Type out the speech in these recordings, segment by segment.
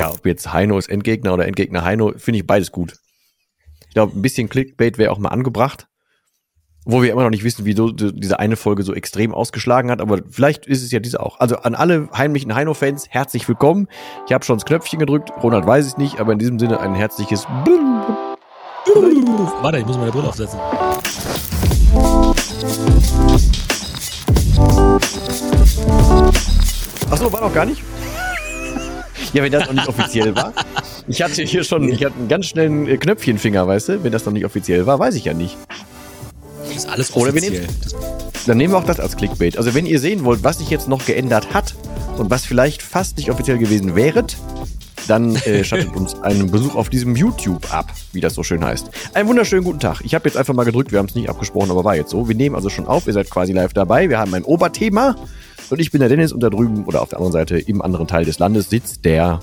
ja, ob jetzt Heino ist Endgegner oder Endgegner Heino, finde ich beides gut. Ich glaube, ein bisschen Clickbait wäre auch mal angebracht. Wo wir immer noch nicht wissen, wie so diese eine Folge so extrem ausgeschlagen hat, aber vielleicht ist es ja diese auch. Also an alle heimlichen Heino-Fans, herzlich willkommen. Ich habe schon das Knöpfchen gedrückt, Ronald weiß es nicht, aber in diesem Sinne ein herzliches Warte, ich muss meine Brille aufsetzen. Achso, war noch gar nicht? Ja, wenn das noch nicht offiziell war. Ich hatte hier schon, ich hatte einen ganz schnellen äh, Knöpfchenfinger, weißt du? Wenn das noch nicht offiziell war, weiß ich ja nicht. Das ist alles Oder wir offiziell. Dann nehmen wir auch das als Clickbait. Also wenn ihr sehen wollt, was sich jetzt noch geändert hat und was vielleicht fast nicht offiziell gewesen wäret, dann äh, schattet uns einen Besuch auf diesem YouTube ab, wie das so schön heißt. Einen wunderschönen guten Tag. Ich habe jetzt einfach mal gedrückt, wir haben es nicht abgesprochen, aber war jetzt so. Wir nehmen also schon auf, ihr seid quasi live dabei. Wir haben ein Oberthema und ich bin der Dennis und da drüben oder auf der anderen Seite im anderen Teil des Landes sitzt der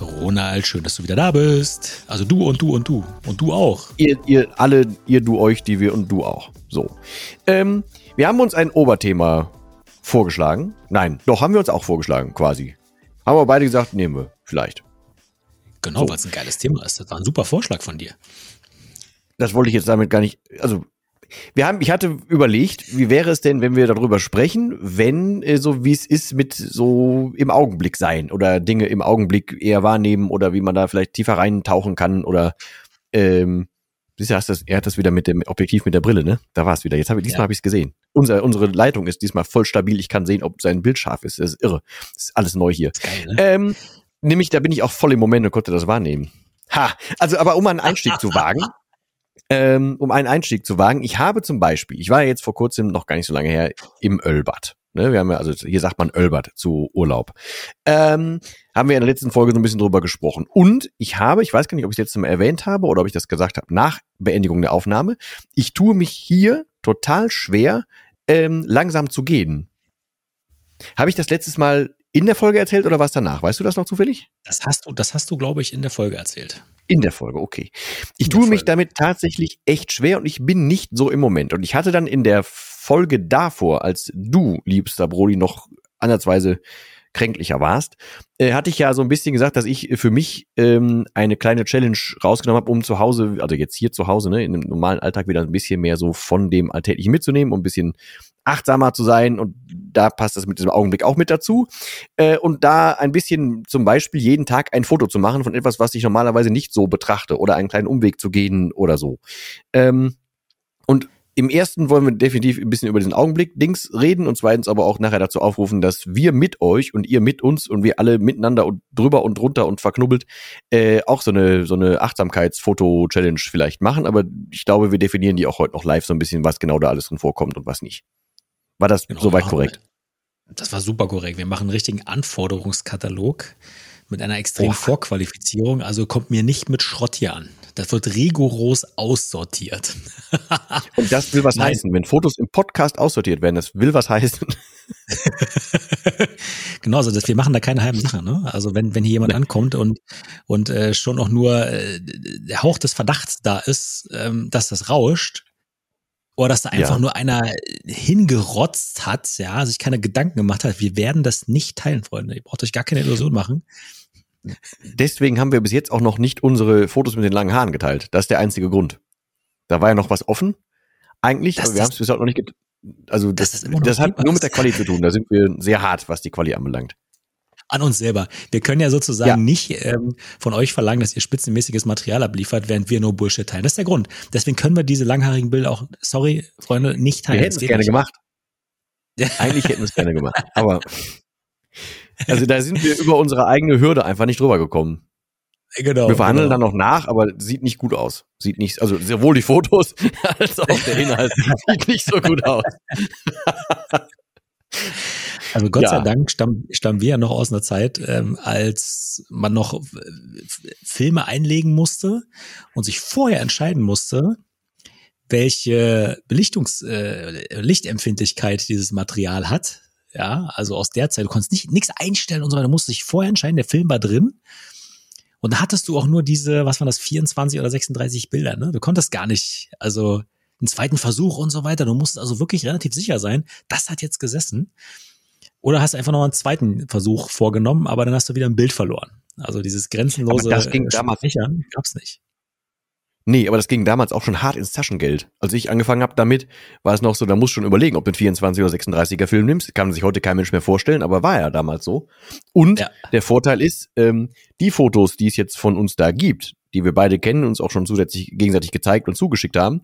Ronald, schön, dass du wieder da bist. Also du und du und du. Und du auch. ihr, ihr alle, ihr, du, euch, die wir und du auch. So. Ähm, wir haben uns ein Oberthema vorgeschlagen. Nein, doch, haben wir uns auch vorgeschlagen, quasi. Haben wir beide gesagt, nehmen wir, vielleicht. Genau, So. weil es ein geiles Thema ist. Das war ein super Vorschlag von dir. Das wollte ich jetzt damit gar nicht. Also, wir haben, ich hatte überlegt, wie wäre es denn, wenn wir darüber sprechen, wenn äh, so wie es ist mit so im Augenblick sein oder Dinge im Augenblick eher wahrnehmen oder wie man da vielleicht tiefer reintauchen kann oder ähm, siehst du, hast das, er hat das wieder mit dem Objektiv mit der Brille, ne? Da war es wieder. Jetzt habe ich diesmal Ja. habe ich es gesehen. Unser, unsere Leitung ist diesmal voll stabil. Ich kann sehen, ob sein Bild scharf ist. Das ist irre. Das ist alles neu hier. Geil, ne? Ähm, nämlich, da bin ich auch voll im Moment und konnte das wahrnehmen. Ha, also aber um einen Einstieg zu wagen, ähm, um einen Einstieg zu wagen, ich habe zum Beispiel, ich war ja jetzt vor kurzem, noch gar nicht so lange her, im Ölbad. Ne, wir haben ja, also hier sagt man Ölbad zu Urlaub. Ähm, haben wir in der letzten Folge so ein bisschen drüber gesprochen. Und ich habe, ich weiß gar nicht, ob ich es jetzt mal erwähnt habe oder ob ich das gesagt habe, nach Beendigung der Aufnahme, ich tue mich hier total schwer, ähm, langsam zu gehen. Habe ich das letztes Mal in der Folge erzählt oder was danach? Weißt du das noch zufällig? Das hast du, das hast du, glaube ich, in der Folge erzählt. In der Folge, okay. Ich tue mich damit tatsächlich echt schwer und ich bin nicht so im Moment. Und ich hatte dann in der Folge davor, als du, liebster Brody, noch ansatzweise kränklicher warst, äh, hatte ich ja so ein bisschen gesagt, dass ich für mich ähm, eine kleine Challenge rausgenommen habe, um zu Hause, also jetzt hier zu Hause, ne, in dem normalen Alltag wieder ein bisschen mehr so von dem Alltäglichen mitzunehmen, um ein bisschen achtsamer zu sein und da passt das mit diesem Augenblick auch mit dazu. Äh, und da ein bisschen zum Beispiel jeden Tag ein Foto zu machen von etwas, was ich normalerweise nicht so betrachte oder einen kleinen Umweg zu gehen oder so. Ähm, und im ersten wollen wir definitiv ein bisschen über diesen Augenblick-Dings reden und zweitens aber auch nachher dazu aufrufen, dass wir mit euch und ihr mit uns und wir alle miteinander und drüber und drunter und verknubbelt äh, auch so eine, so eine Achtsamkeitsfoto-Challenge vielleicht machen. Aber ich glaube, wir definieren die auch heute noch live so ein bisschen, was genau da alles drin vorkommt und was nicht. War das Genau, soweit korrekt? Das war super korrekt. Wir machen einen richtigen Anforderungskatalog mit einer extremen. Vorqualifizierung. Also kommt mir nicht mit Schrott hier an. Das wird rigoros aussortiert. Und das will was Nein. heißen. Wenn Fotos im Podcast aussortiert werden, das will was heißen. genau, also das, wir machen da keine halben Sachen. Ne? Also wenn, wenn hier jemand ankommt und, und äh, schon auch nur äh, der Hauch des Verdachts da ist, ähm, dass das rauscht, oder dass da einfach Ja. nur einer hingerotzt hat, ja, sich keine Gedanken gemacht hat, wir werden das nicht teilen, Freunde. Ihr braucht euch gar keine Illusion machen. Deswegen haben wir bis jetzt auch noch nicht unsere Fotos mit den langen Haaren geteilt. Das ist der einzige Grund. Da war ja noch was offen. Eigentlich, Das aber wir haben es bis heute noch nicht get Also das, das das hat nur mit der Quali zu tun. Da sind wir sehr hart, was die Quali anbelangt. An uns selber. Wir können ja sozusagen Ja. nicht ähm, von euch verlangen, dass ihr spitzenmäßiges Material abliefert, während wir nur Bullshit teilen. Das ist der Grund. Deswegen können wir diese langhaarigen Bilder auch, sorry, Freunde, nicht Wir teilen. hätten Das es gerne nicht. gemacht. Eigentlich hätten wir es gerne gemacht. Aber also da sind wir über unsere eigene Hürde einfach nicht drüber gekommen. Genau. wir verhandeln genau. dann noch nach, aber sieht nicht gut aus. Sieht nicht, also sowohl die Fotos als auch der Inhalt sieht nicht so gut aus. Also Gott Ja. sei Dank stammen, stammen wir ja noch aus einer Zeit, ähm, als man noch äh, Filme einlegen musste und sich vorher entscheiden musste, welche Belichtungs äh, Lichtempfindlichkeit dieses Material hat. Ja, also aus der Zeit, du konntest nicht nichts einstellen und so weiter, du musst dich vorher entscheiden, der Film war drin. Und da hattest du auch nur diese, was waren das, 24 oder 36 Bilder, ne? Du konntest gar nicht, also einen zweiten Versuch und so weiter. Du musst also wirklich relativ sicher sein, das hat jetzt gesessen. Oder hast du einfach noch einen zweiten Versuch vorgenommen, aber dann hast du wieder ein Bild verloren. Also dieses grenzenlose Aber das ging damals Sichern gab's nicht. Nee, aber das ging damals auch schon hart ins Taschengeld. Als ich angefangen habe damit, war es noch so, da musst du schon überlegen, ob du einen 24 oder 36er Film nimmst. Kann sich heute kein Mensch mehr vorstellen, aber war ja damals so. Und ja. der Vorteil ist, ähm, die Fotos, die es jetzt von uns da gibt, die wir beide kennen, uns auch schon zusätzlich gegenseitig gezeigt und zugeschickt haben,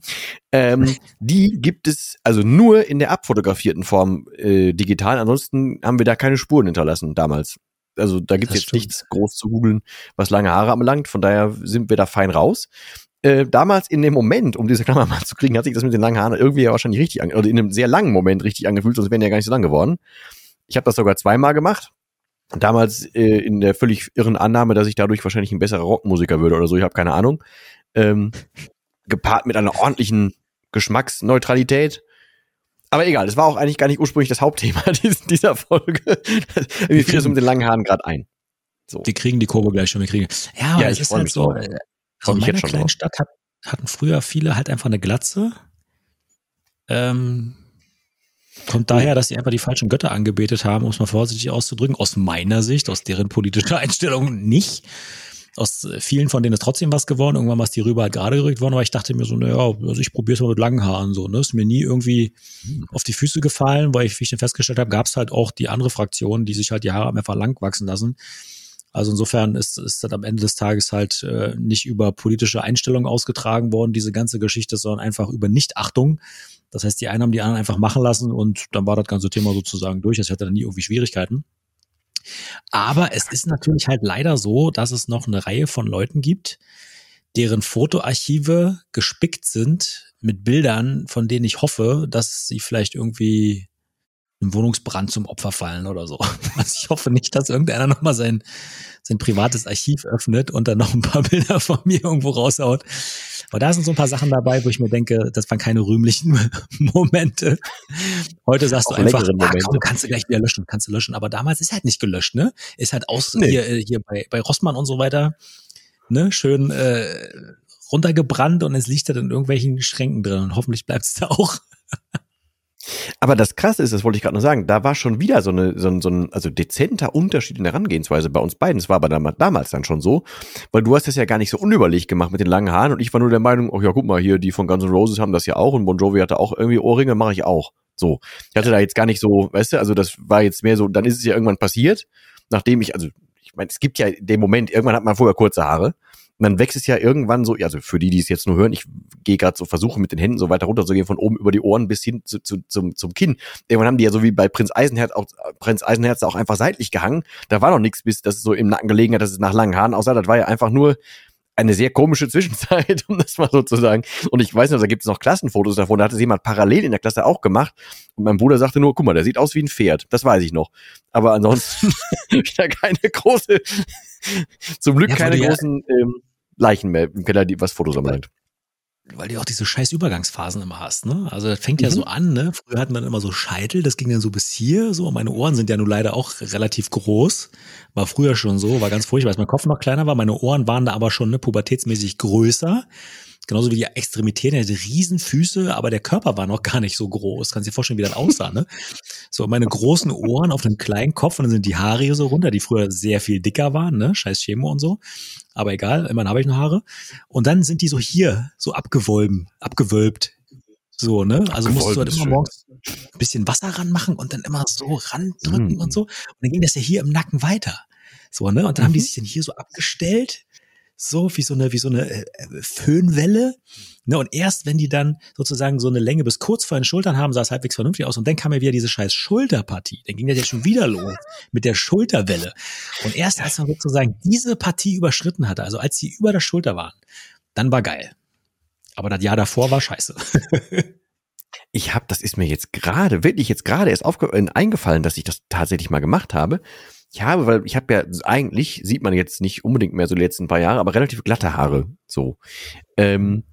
ähm, die gibt es also nur in der abfotografierten Form äh, digital. Ansonsten haben wir da keine Spuren hinterlassen damals. Also da gibt es jetzt stimmt. nichts groß zu googeln, was lange Haare anbelangt. Von daher sind wir da fein raus. Äh, damals in dem Moment, um diese Klammer mal zu kriegen, hat sich das mit den langen Haaren irgendwie ja wahrscheinlich richtig angefühlt, oder in einem sehr langen Moment richtig angefühlt, sonst wären die ja gar nicht so lang geworden. Ich habe das sogar zweimal gemacht. Damals äh, in der völlig irren Annahme, dass ich dadurch wahrscheinlich ein besserer Rockmusiker würde oder so, ich habe keine Ahnung. Ähm, gepaart mit einer ordentlichen Geschmacksneutralität. Aber egal, das war auch eigentlich gar nicht ursprünglich das Hauptthema dieser Folge. Mir fiel das mit den langen Haaren gerade ein. So. Die kriegen die Kurve gleich schon, wir kriegen. Ja, ja ich ist halt so. Drauf. Also in meiner kleinen. Stadt hat, hatten früher viele halt einfach eine Glatze. Ähm, Kommt daher, dass sie einfach die falschen Götter angebetet haben, um es mal vorsichtig auszudrücken. Aus meiner Sicht, aus deren politischer Einstellung nicht. Aus vielen von denen ist trotzdem was geworden. Irgendwann ist die rüber halt gerade gerückt worden, aber ich dachte mir so, naja, also ich probiere es mal mit langen Haaren so. Ne? Ist mir nie irgendwie auf die Füße gefallen, weil ich, wie ich dann festgestellt habe, gab es halt auch die andere Fraktion, die sich halt die Haare einfach lang wachsen lassen. Also insofern ist, ist das am Ende des Tages halt äh, nicht über politische Einstellungen ausgetragen worden, diese ganze Geschichte, sondern einfach über Nichtachtung. Das heißt, die einen haben die anderen einfach machen lassen und dann war das ganze Thema sozusagen durch. Es hatte dann nie irgendwie Schwierigkeiten. Aber es ist natürlich halt leider so, dass es noch eine Reihe von Leuten gibt, deren Fotoarchive gespickt sind mit Bildern, von denen ich hoffe, dass sie vielleicht irgendwie einem Wohnungsbrand zum Opfer fallen oder so. Also ich hoffe nicht, dass irgendeiner nochmal sein, sein privates Archiv öffnet und dann noch ein paar Bilder von mir irgendwo raushaut. Aber da sind so ein paar Sachen dabei, wo ich mir denke, das waren keine rühmlichen Momente. Heute sagst Auch du einfach, ah, komm, kannst du gleich wieder löschen, kannst du löschen. Aber damals ist halt nicht gelöscht, ne? Ist halt aus nee. hier, äh, hier bei, bei Rossmann und so weiter, ne? Schön äh, runtergebrannt und es liegt da in irgendwelchen Schränken drin und hoffentlich bleibt es da auch. Aber das Krasse ist, das wollte ich gerade noch sagen, da war schon wieder so, eine, so, ein, so ein also dezenter Unterschied in der Herangehensweise bei uns beiden. Es war aber damals dann schon so, weil du hast das ja gar nicht so unüberlegt gemacht mit den langen Haaren und ich war nur der Meinung, oh ja, guck mal, hier, die von Guns N' Roses haben das ja auch und Bon Jovi hatte auch irgendwie Ohrringe, mache ich auch. So. Ich hatte da jetzt gar nicht so, weißt du, also das war jetzt mehr so, dann ist es ja irgendwann passiert, nachdem ich, also ich meine, es gibt ja den Moment, irgendwann hat man vorher kurze Haare man wächst es ja irgendwann so, also für die, die es jetzt nur hören, ich gehe gerade so, versuche mit den Händen so weiter runter zu gehen, von oben über die Ohren bis hin zu, zu, zum, zum Kinn. Irgendwann haben die ja so wie bei Prinz Eisenherz auch, Prinz Eisenherz auch einfach seitlich gehangen. Da war noch nichts, bis das so im Nacken gelegen hat, dass es nach langen Haaren aussah. Das war ja einfach nur eine sehr komische Zwischenzeit, um das mal so zu sagen. Und ich weiß noch, da gibt es noch Klassenfotos davon, da hat es jemand parallel in der Klasse auch gemacht. Und mein Bruder sagte nur, guck mal, der sieht aus wie ein Pferd. Das weiß ich noch. Aber ansonsten wieder keine große, zum Glück ja, keine großen ähm, Leichen mehr im Keller, die was Fotos anbelangt weil du auch diese scheiß Übergangsphasen immer hast, ne? Also das fängt ja mhm. so an, ne? Früher hat man immer so Scheitel, das ging dann so bis hier, so. Und meine Ohren sind ja nun leider auch relativ groß. War früher schon so, war ganz furchtbar, als mein Kopf noch kleiner war. Meine Ohren waren da aber schon ne, pubertätsmäßig größer. Genauso wie die Extremitäten, die Riesenfüße, aber der Körper war noch gar nicht so groß. Kannst dir vorstellen, wie das aussah, ne? So, meine großen Ohren auf einem kleinen Kopf und dann sind die Haare hier so runter, die früher sehr viel dicker waren, ne? Scheiß Chemo und so. Aber egal, immerhin habe ich noch Haare. Und dann sind die so hier, so abgewölben, abgewölbt. So, ne? Also musst du halt immer morgens ein bisschen Wasser ranmachen und dann immer so randrücken mm. und so. Und dann ging das ja hier im Nacken weiter. So, ne? Und dann mhm. haben die mhm. sich dann hier so abgestellt so wie so eine, wie so eine äh, äh, Föhnwelle. Ne, und erst wenn die dann sozusagen so eine Länge bis kurz vor den Schultern haben, sah es halbwegs vernünftig aus. Und dann kam ja wieder diese scheiß Schulterpartie. Dann ging das ja schon wieder los mit der Schulterwelle. Und erst als man sozusagen diese Partie überschritten hatte, also als sie über der Schulter waren, dann war geil. Aber das Jahr davor war scheiße. ich habe, das ist mir jetzt gerade, wirklich jetzt gerade erst aufge äh, eingefallen, dass ich das tatsächlich mal gemacht habe. Ich habe, weil ich habe ja eigentlich, sieht man jetzt nicht unbedingt mehr so die letzten paar Jahre, aber relativ glatte Haare. So. Ähm,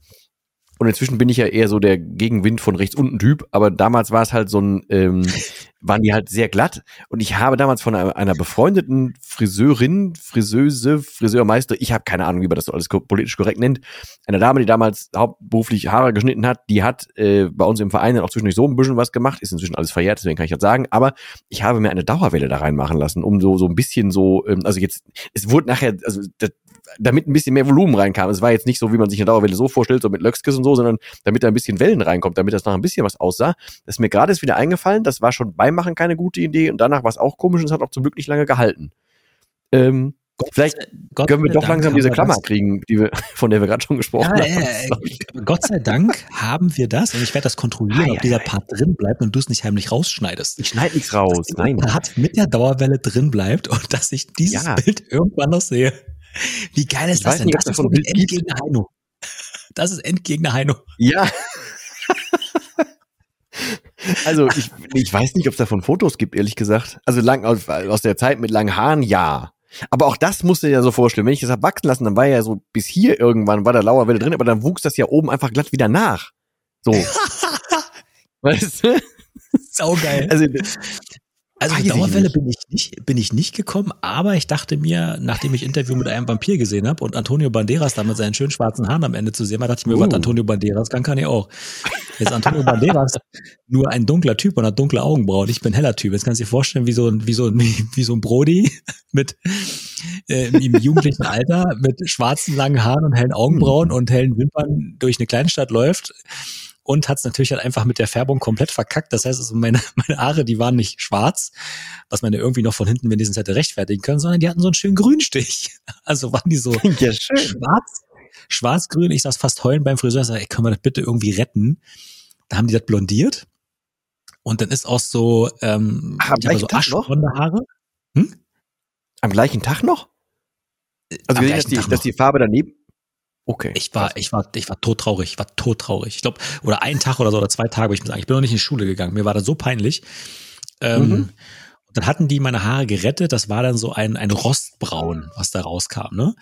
Und inzwischen bin ich ja eher so der Gegenwind von rechts unten Typ. Aber damals war es halt so ein, ähm, waren die halt sehr glatt. Und ich habe damals von einer, einer befreundeten Friseurin, Friseuse, Friseurmeister, ich habe keine Ahnung, wie man das so alles politisch korrekt nennt, eine Dame, die damals hauptberuflich Haare geschnitten hat, die hat äh, bei uns im Verein auch zwischendurch so ein bisschen was gemacht, ist inzwischen alles verjährt, deswegen kann ich das sagen. Aber ich habe mir eine Dauerwelle da reinmachen lassen, um so so ein bisschen so, ähm, also jetzt, es wurde nachher, also das, damit ein bisschen mehr Volumen reinkam. Es war jetzt nicht so, wie man sich eine Dauerwelle so vorstellt, so mit Löckskis und so, sondern damit da ein bisschen Wellen reinkommt, damit das noch ein bisschen was aussah. Das ist mir gerade ist wieder eingefallen. Das war schon beim Machen keine gute Idee und danach war es auch komisch und es hat auch zum Glück nicht lange gehalten. Ähm, Gott, Vielleicht Gott können wir doch Dank langsam diese Klammer kriegen, die wir, von der wir gerade schon gesprochen ja, haben. Äh, Gott sei Dank haben wir das und ich werde das kontrollieren, ah, ob dieser Part drin bleibt und du es nicht heimlich rausschneidest. Ich schneide nichts raus, dass nein. Part mit der Dauerwelle drin bleibt und dass ich dieses ja. Bild irgendwann noch sehe. Wie geil ist ich das denn? Nicht, das ist von Endgegner Heino. Das ist Endgegner Heino. Ja. Also ich, ich weiß nicht, ob es davon Fotos gibt, ehrlich gesagt. Also lang aus, aus der Zeit mit langen Haaren, ja. Aber auch das musste ja so vorstellen. Wenn ich das hab wachsen lassen, dann war ja so bis hier irgendwann war da Lauerwelle drin, aber dann wuchs das ja oben einfach glatt wieder nach. So. weißt du? Saugeil. Also also Weiß Dauerwelle bin ich nicht, bin ich nicht gekommen, aber ich dachte mir, nachdem ich Interview mit einem Vampir gesehen habe und Antonio Banderas da mit seinen schönen schwarzen Haaren am Ende zu sehen war, dachte ich mir, uh. was Antonio Banderas kann, kann ich auch. Jetzt Antonio Banderas nur ein dunkler Typ und hat dunkle Augenbrauen. Ich bin heller Typ. Jetzt kannst du dir vorstellen, wie so ein, wie so ein, wie so ein Brody mit äh, im jugendlichen Alter mit schwarzen langen Haaren und hellen Augenbrauen hm. und hellen Wimpern durch eine Kleinstadt läuft und hat es natürlich halt einfach mit der Färbung komplett verkackt. Das heißt, also meine, meine Haare, die waren nicht schwarz, was man ja irgendwie noch von hinten wenigstens hätte rechtfertigen können, sondern die hatten so einen schönen Grünstich. Also waren die so ja, schwarz, schwarz-grün. Ich saß fast heulen beim Friseur, sag, ey, können wir das bitte irgendwie retten? Da haben die das blondiert. Und dann ist auch so, ähm, Ach, am so aschblonde Haare. Hm? Am gleichen Tag noch? Also gesehen, dass die, dass die Farbe daneben, Okay. Ich war, ich war, ich war todtraurig, ich war todtraurig. Ich glaube, oder einen Tag oder so oder zwei Tage, ich muss sagen, ich bin noch nicht in die Schule gegangen. Mir war das so peinlich. Ähm, mhm. Und dann hatten die meine Haare gerettet. Das war dann so ein, ein Rostbraun, was da rauskam, ne?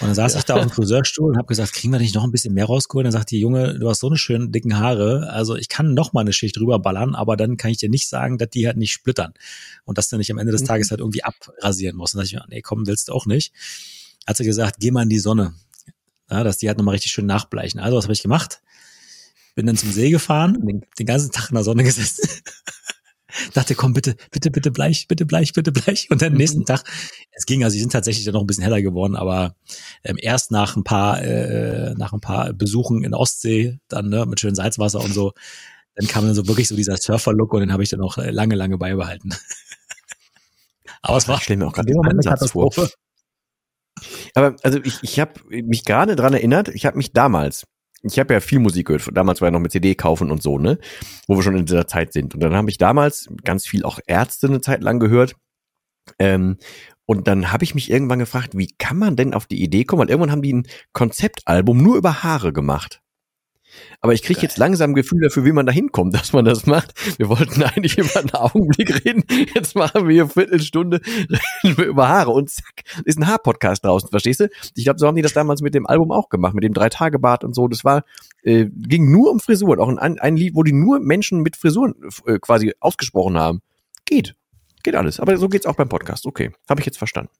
Und dann saß ja. ich da auf dem Friseurstuhl und habe gesagt, kriegen wir nicht noch ein bisschen mehr rausgeholt? Dann sagt die Junge, du hast so eine schöne dicken Haare, also ich kann noch mal eine Schicht drüber ballern, aber dann kann ich dir nicht sagen, dass die halt nicht splittern und dass du nicht am Ende des mhm. Tages halt irgendwie abrasieren musst. Und dann dachte ich, nee, komm, willst du auch nicht. Hat sie gesagt, geh mal in die Sonne ja, dass die halt nochmal richtig schön nachbleichen. Also was habe ich gemacht? Bin dann zum See gefahren, den, den ganzen Tag in der Sonne gesessen. dachte, komm, bitte, bitte, bitte bleich, bitte bleich, bitte bleich. Und dann am nächsten mhm. Tag, es ging, also sie sind tatsächlich dann noch ein bisschen heller geworden, aber ähm, erst nach ein paar, äh, nach ein paar Besuchen in Ostsee, dann ne, mit schönem Salzwasser und so, dann kam dann so wirklich so dieser Surfer-Look und den habe ich dann auch lange, lange beibehalten. aber es war ich mir auch gerade Katastrophe. Aber also ich, ich habe mich gerade dran erinnert, ich habe mich damals, ich habe ja viel Musik gehört, damals war ja noch mit CD kaufen und so, ne? Wo wir schon in dieser Zeit sind. Und dann habe ich damals ganz viel auch Ärzte eine Zeit lang gehört. Ähm, und dann habe ich mich irgendwann gefragt, wie kann man denn auf die Idee kommen? Weil irgendwann haben die ein Konzeptalbum nur über Haare gemacht. Aber ich kriege jetzt langsam ein Gefühl dafür, wie man da hinkommt, dass man das macht. Wir wollten eigentlich über einen Augenblick reden. Jetzt machen wir hier Viertelstunde reden wir über Haare und zack, ist ein Haarpodcast draußen, verstehst du? Ich glaube, so haben die das damals mit dem Album auch gemacht, mit dem Drei-Tage-Bart und so. Das war, äh, ging nur um Frisuren. Auch ein, ein Lied, wo die nur Menschen mit Frisuren äh, quasi ausgesprochen haben. Geht. Geht alles. Aber so geht's auch beim Podcast. Okay. Habe ich jetzt verstanden.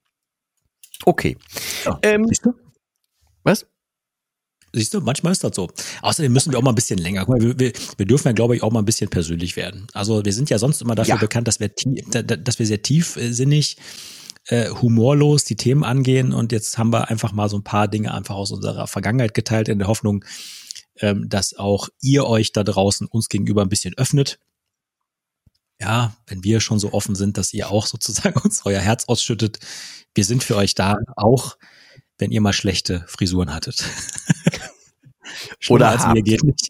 Okay. Ja, ähm, was? Siehst du, manchmal ist das so. Außerdem müssen wir auch mal ein bisschen länger. Guck mal, wir, wir, dürfen ja, glaube ich, auch mal ein bisschen persönlich werden. Also wir sind ja sonst immer dafür ja. bekannt, dass wir, dass wir sehr tiefsinnig, äh, humorlos die Themen angehen. Und jetzt haben wir einfach mal so ein paar Dinge einfach aus unserer Vergangenheit geteilt, in der Hoffnung, ähm, dass auch ihr euch da draußen uns gegenüber ein bisschen öffnet. Ja, wenn wir schon so offen sind, dass ihr auch sozusagen uns euer Herz ausschüttet. Wir sind für euch da, auch wenn ihr mal schlechte Frisuren hattet. Oder als habt. mir geht nicht.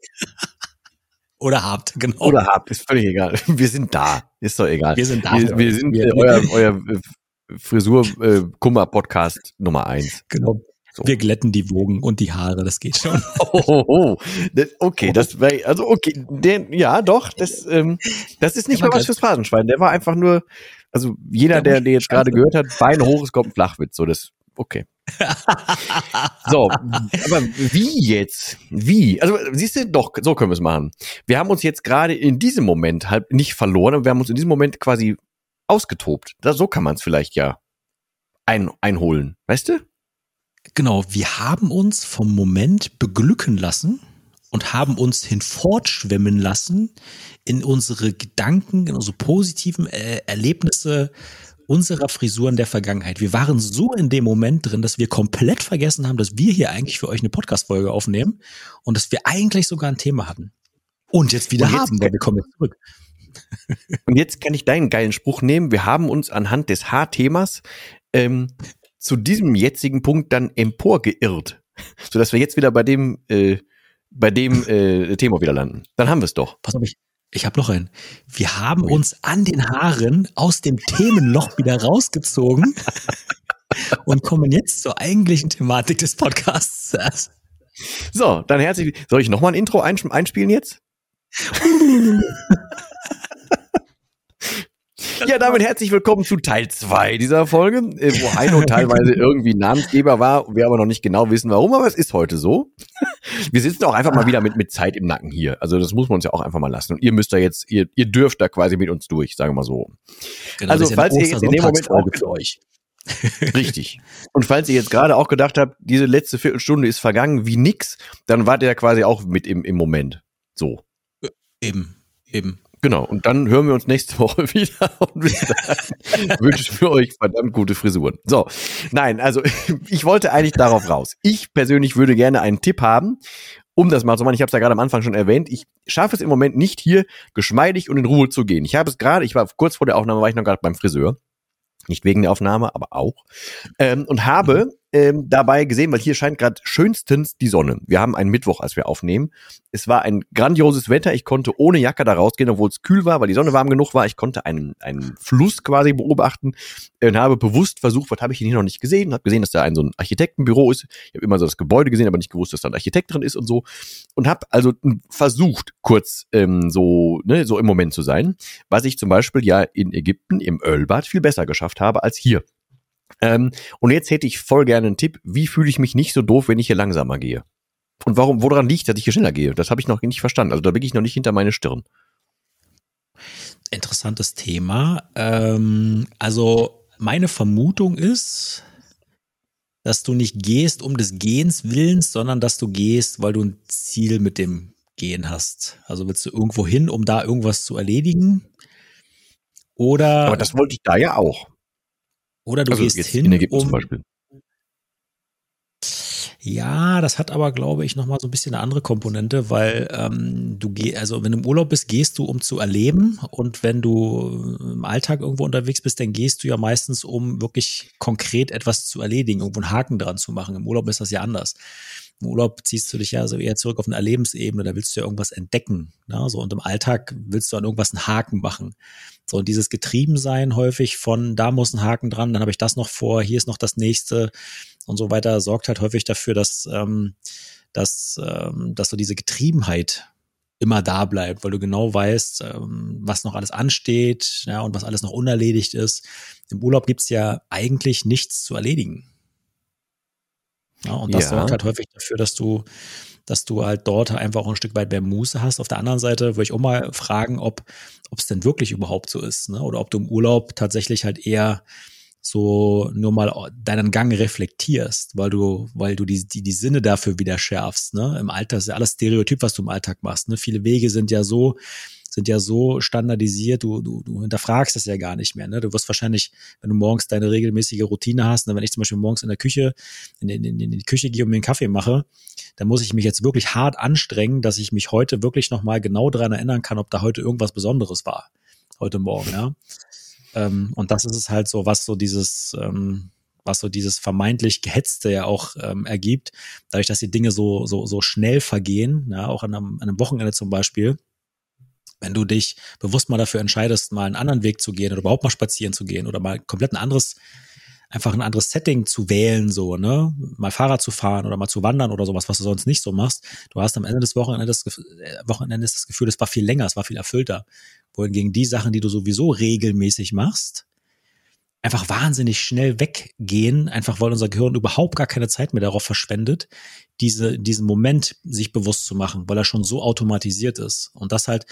Oder habt, genau. Oder habt, ist völlig egal. Wir sind da, ist doch egal. Wir sind da. Wir, wir sind wir, euer, euer Frisur-Kummer-Podcast äh, Nummer eins. Genau. So. Wir glätten die Wogen und die Haare, das geht schon. Oh, oh, oh. okay, das war, also okay, den, ja, doch, das, ähm, das ist nicht mal was fürs Phrasenschwein. Der war einfach nur, also jeder, der, der jetzt gerade gehört hat, Beine hoch, es kommt ein Flachwitz, so das, okay. so, aber wie jetzt? Wie? Also siehst du, doch, so können wir es machen. Wir haben uns jetzt gerade in diesem Moment halt nicht verloren, aber wir haben uns in diesem Moment quasi ausgetobt. Da, so kann man es vielleicht ja ein, einholen, weißt du? Genau, wir haben uns vom Moment beglücken lassen und haben uns hinfortschwemmen lassen in unsere Gedanken, in unsere positiven äh, Erlebnisse unserer Frisuren der Vergangenheit. Wir waren so in dem Moment drin, dass wir komplett vergessen haben, dass wir hier eigentlich für euch eine Podcast-Folge aufnehmen und dass wir eigentlich sogar ein Thema hatten. Und jetzt wieder und jetzt haben, weil wir kommen jetzt zurück. Und jetzt kann ich deinen geilen Spruch nehmen. Wir haben uns anhand des Haarthemas ähm, zu diesem jetzigen Punkt dann emporgeirrt, sodass wir jetzt wieder bei dem äh, bei dem äh, Thema wieder landen. Dann haben wir es doch. Pass auf, ich, ich habe noch einen. Wir haben okay. uns an den Haaren aus dem Themenloch wieder rausgezogen und kommen jetzt zur eigentlichen Thematik des Podcasts. So, dann herzlich. Soll ich nochmal ein Intro einspielen jetzt? Ja, damit herzlich willkommen zu Teil 2 dieser Folge, äh, wo Heino teilweise irgendwie Namensgeber war, wir aber noch nicht genau wissen, warum, aber es ist heute so. Wir sitzen auch einfach mal wieder mit, mit Zeit im Nacken hier. Also das muss man uns ja auch einfach mal lassen. Und ihr müsst da jetzt, ihr, ihr dürft da quasi mit uns durch, sagen wir mal so. Genau, also falls ihr jetzt in dem Moment auch für euch. Richtig. Und falls ihr jetzt gerade auch gedacht habt, diese letzte Viertelstunde ist vergangen wie nix, dann wart ihr ja quasi auch mit im, im Moment. So. Eben, eben. Genau, und dann hören wir uns nächste Woche wieder und bis dahin wünsche ich für euch verdammt gute Frisuren. So, nein, also ich wollte eigentlich darauf raus. Ich persönlich würde gerne einen Tipp haben, um das mal zu machen. Ich habe es ja gerade am Anfang schon erwähnt. Ich schaffe es im Moment nicht hier geschmeidig und in Ruhe zu gehen. Ich habe es gerade, ich war kurz vor der Aufnahme, war ich noch gerade beim Friseur. Nicht wegen der Aufnahme, aber auch. Ähm, und habe ähm, dabei gesehen, weil hier scheint gerade schönstens die Sonne. Wir haben einen Mittwoch, als wir aufnehmen. Es war ein grandioses Wetter. Ich konnte ohne Jacke da rausgehen, obwohl es kühl war, weil die Sonne warm genug war. Ich konnte einen, einen Fluss quasi beobachten und habe bewusst versucht, was habe ich hier noch nicht gesehen. Habe gesehen, dass da ein so ein Architektenbüro ist. Ich habe immer so das Gebäude gesehen, aber nicht gewusst, dass da ein Architekt drin ist und so. Und habe also versucht, kurz ähm, so ne, so im Moment zu sein, was ich zum Beispiel ja in Ägypten im Ölbad viel besser geschafft habe als hier. Ähm, und jetzt hätte ich voll gerne einen Tipp, wie fühle ich mich nicht so doof, wenn ich hier langsamer gehe? Und warum, woran liegt, dass ich hier schneller gehe? Das habe ich noch nicht verstanden. Also da bin ich noch nicht hinter meine Stirn. Interessantes Thema. Ähm, also meine Vermutung ist, dass du nicht gehst um des Gehens willens, sondern dass du gehst, weil du ein Ziel mit dem Gehen hast. Also willst du irgendwo hin, um da irgendwas zu erledigen? Oder. Aber das wollte ich da ja auch. Oder du also gehst hin, in Ägypten um, zum Beispiel. Ja, das hat aber, glaube ich, nochmal so ein bisschen eine andere Komponente, weil ähm, du gehst, also wenn du im Urlaub bist, gehst du, um zu erleben. Und wenn du im Alltag irgendwo unterwegs bist, dann gehst du ja meistens, um wirklich konkret etwas zu erledigen, irgendwo einen Haken dran zu machen. Im Urlaub ist das ja anders. Im Urlaub ziehst du dich ja so eher zurück auf eine Erlebensebene, da willst du ja irgendwas entdecken. Ne? So, und im Alltag willst du an irgendwas einen Haken machen. So, und dieses Getriebensein häufig von, da muss ein Haken dran, dann habe ich das noch vor, hier ist noch das nächste und so weiter, sorgt halt häufig dafür, dass, ähm, dass, ähm, dass so diese Getriebenheit immer da bleibt, weil du genau weißt, ähm, was noch alles ansteht ja, und was alles noch unerledigt ist. Im Urlaub gibt's ja eigentlich nichts zu erledigen. Ja, und das ja. sorgt halt häufig dafür, dass du dass du halt dort einfach auch ein Stück weit mehr Muße hast. Auf der anderen Seite würde ich auch mal fragen, ob ob es denn wirklich überhaupt so ist, ne? Oder ob du im Urlaub tatsächlich halt eher so nur mal deinen Gang reflektierst, weil du, weil du die, die, die Sinne dafür wieder schärfst. Ne? Im Alltag ist ja alles Stereotyp, was du im Alltag machst. Ne? Viele Wege sind ja so sind ja so standardisiert, du, du, du hinterfragst das ja gar nicht mehr. Ne? Du wirst wahrscheinlich, wenn du morgens deine regelmäßige Routine hast, ne? wenn ich zum Beispiel morgens in der Küche, in, in, in die Küche gehe und mir einen Kaffee mache, dann muss ich mich jetzt wirklich hart anstrengen, dass ich mich heute wirklich nochmal genau daran erinnern kann, ob da heute irgendwas Besonderes war. Heute Morgen, ja. Ähm, und das ist es halt so, was so dieses, ähm, was so dieses vermeintlich Gehetzte ja auch ähm, ergibt, dadurch, dass die Dinge so, so, so schnell vergehen, ja, auch an einem, an einem Wochenende zum Beispiel, wenn du dich bewusst mal dafür entscheidest, mal einen anderen Weg zu gehen oder überhaupt mal spazieren zu gehen oder mal komplett ein anderes, einfach ein anderes Setting zu wählen, so, ne, mal Fahrrad zu fahren oder mal zu wandern oder sowas, was du sonst nicht so machst. Du hast am Ende des Wochenendes, äh, Wochenendes das Gefühl, es war viel länger, es war viel erfüllter. Wohingegen die Sachen, die du sowieso regelmäßig machst, einfach wahnsinnig schnell weggehen, einfach weil unser Gehirn überhaupt gar keine Zeit mehr darauf verschwendet, diese, diesen Moment sich bewusst zu machen, weil er schon so automatisiert ist. Und das halt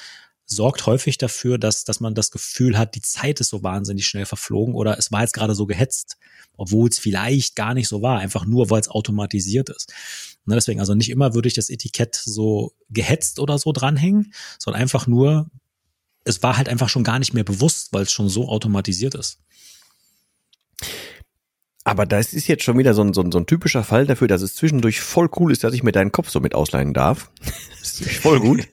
sorgt häufig dafür, dass, dass man das Gefühl hat, die Zeit ist so wahnsinnig schnell verflogen oder es war jetzt gerade so gehetzt, obwohl es vielleicht gar nicht so war, einfach nur, weil es automatisiert ist. Und deswegen, also nicht immer würde ich das Etikett so gehetzt oder so dranhängen, sondern einfach nur, es war halt einfach schon gar nicht mehr bewusst, weil es schon so automatisiert ist. Aber das ist jetzt schon wieder so ein, so, ein, so ein typischer Fall dafür, dass es zwischendurch voll cool ist, dass ich mir deinen Kopf so mit ausleihen darf. das ist voll gut.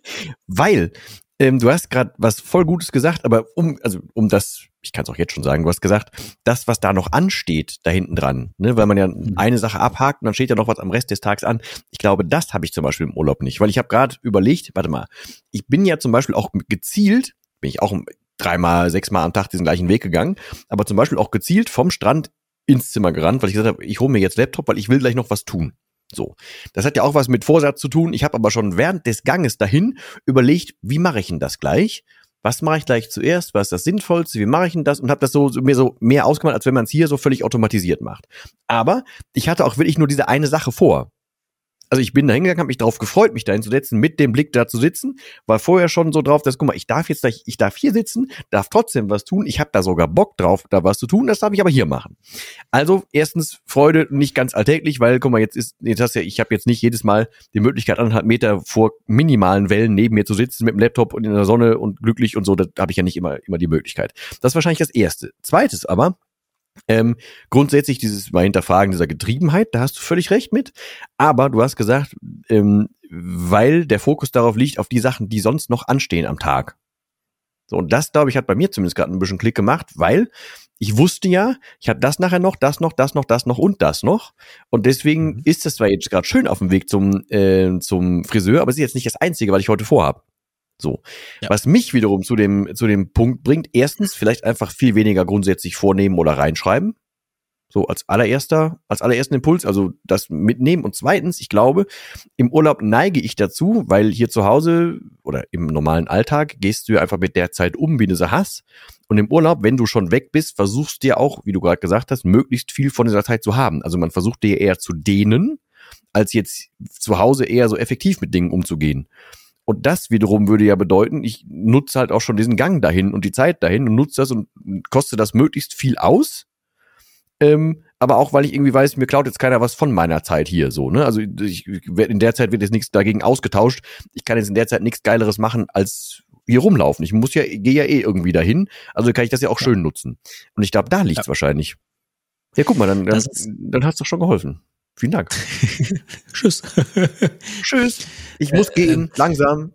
Weil ähm, du hast gerade was voll Gutes gesagt, aber um, also um das, ich kann es auch jetzt schon sagen, du hast gesagt, das, was da noch ansteht, da hinten dran, ne, weil man ja mhm. eine Sache abhakt und dann steht ja noch was am Rest des Tages an. Ich glaube, das habe ich zum Beispiel im Urlaub nicht, weil ich habe gerade überlegt, warte mal, ich bin ja zum Beispiel auch gezielt, bin ich auch dreimal, sechsmal am Tag diesen gleichen Weg gegangen, aber zum Beispiel auch gezielt vom Strand ins Zimmer gerannt, weil ich gesagt habe, ich hole mir jetzt Laptop, weil ich will gleich noch was tun. So, das hat ja auch was mit Vorsatz zu tun. Ich habe aber schon während des Ganges dahin überlegt, wie mache ich denn das gleich? Was mache ich gleich zuerst? Was ist das Sinnvollste? Wie mache ich denn das? Und habe das so mir so mehr ausgemalt, als wenn man es hier so völlig automatisiert macht. Aber ich hatte auch wirklich nur diese eine Sache vor also ich bin da hingegangen, habe mich darauf gefreut, mich da hinzusetzen, mit dem Blick da zu sitzen, war vorher schon so drauf, dass, guck mal, ich darf jetzt ich darf hier sitzen, darf trotzdem was tun, ich habe da sogar Bock drauf, da was zu tun, das darf ich aber hier machen. Also erstens Freude nicht ganz alltäglich, weil, guck mal, jetzt ist, jetzt hast ja, ich habe jetzt nicht jedes Mal die Möglichkeit, anderthalb Meter vor minimalen Wellen neben mir zu sitzen mit dem Laptop und in der Sonne und glücklich und so, da habe ich ja nicht immer, immer die Möglichkeit. Das ist wahrscheinlich das Erste. Zweites aber, ähm, grundsätzlich dieses mal hinterfragen dieser Getriebenheit, da hast du völlig recht mit. Aber du hast gesagt, ähm, weil der Fokus darauf liegt, auf die Sachen, die sonst noch anstehen am Tag. So, und das, glaube ich, hat bei mir zumindest gerade ein bisschen Klick gemacht, weil ich wusste ja, ich hatte das nachher noch, das noch, das noch, das noch und das noch. Und deswegen mhm. ist es zwar jetzt gerade schön auf dem Weg zum, äh, zum Friseur, aber es ist jetzt nicht das Einzige, was ich heute vorhab. So. Ja. Was mich wiederum zu dem, zu dem Punkt bringt, erstens vielleicht einfach viel weniger grundsätzlich vornehmen oder reinschreiben. So als allererster, als allerersten Impuls, also das mitnehmen. Und zweitens, ich glaube, im Urlaub neige ich dazu, weil hier zu Hause oder im normalen Alltag gehst du ja einfach mit der Zeit um, wie du sie hast. Und im Urlaub, wenn du schon weg bist, versuchst du ja auch, wie du gerade gesagt hast, möglichst viel von dieser Zeit zu haben. Also man versucht dir eher zu dehnen, als jetzt zu Hause eher so effektiv mit Dingen umzugehen. Und das wiederum würde ja bedeuten, ich nutze halt auch schon diesen Gang dahin und die Zeit dahin und nutze das und koste das möglichst viel aus. Ähm, aber auch, weil ich irgendwie weiß, mir klaut jetzt keiner was von meiner Zeit hier so, ne? Also ich, in der Zeit wird jetzt nichts dagegen ausgetauscht. Ich kann jetzt in der Zeit nichts Geileres machen, als hier rumlaufen. Ich muss ja, gehe ja eh irgendwie dahin. Also kann ich das ja auch ja. schön nutzen. Und ich glaube, da liegt's ja. wahrscheinlich. Ja, guck mal, dann, dann, dann hat's doch schon geholfen. Vielen Dank. Tschüss. Tschüss. Ich muss äh, gehen, äh, langsam.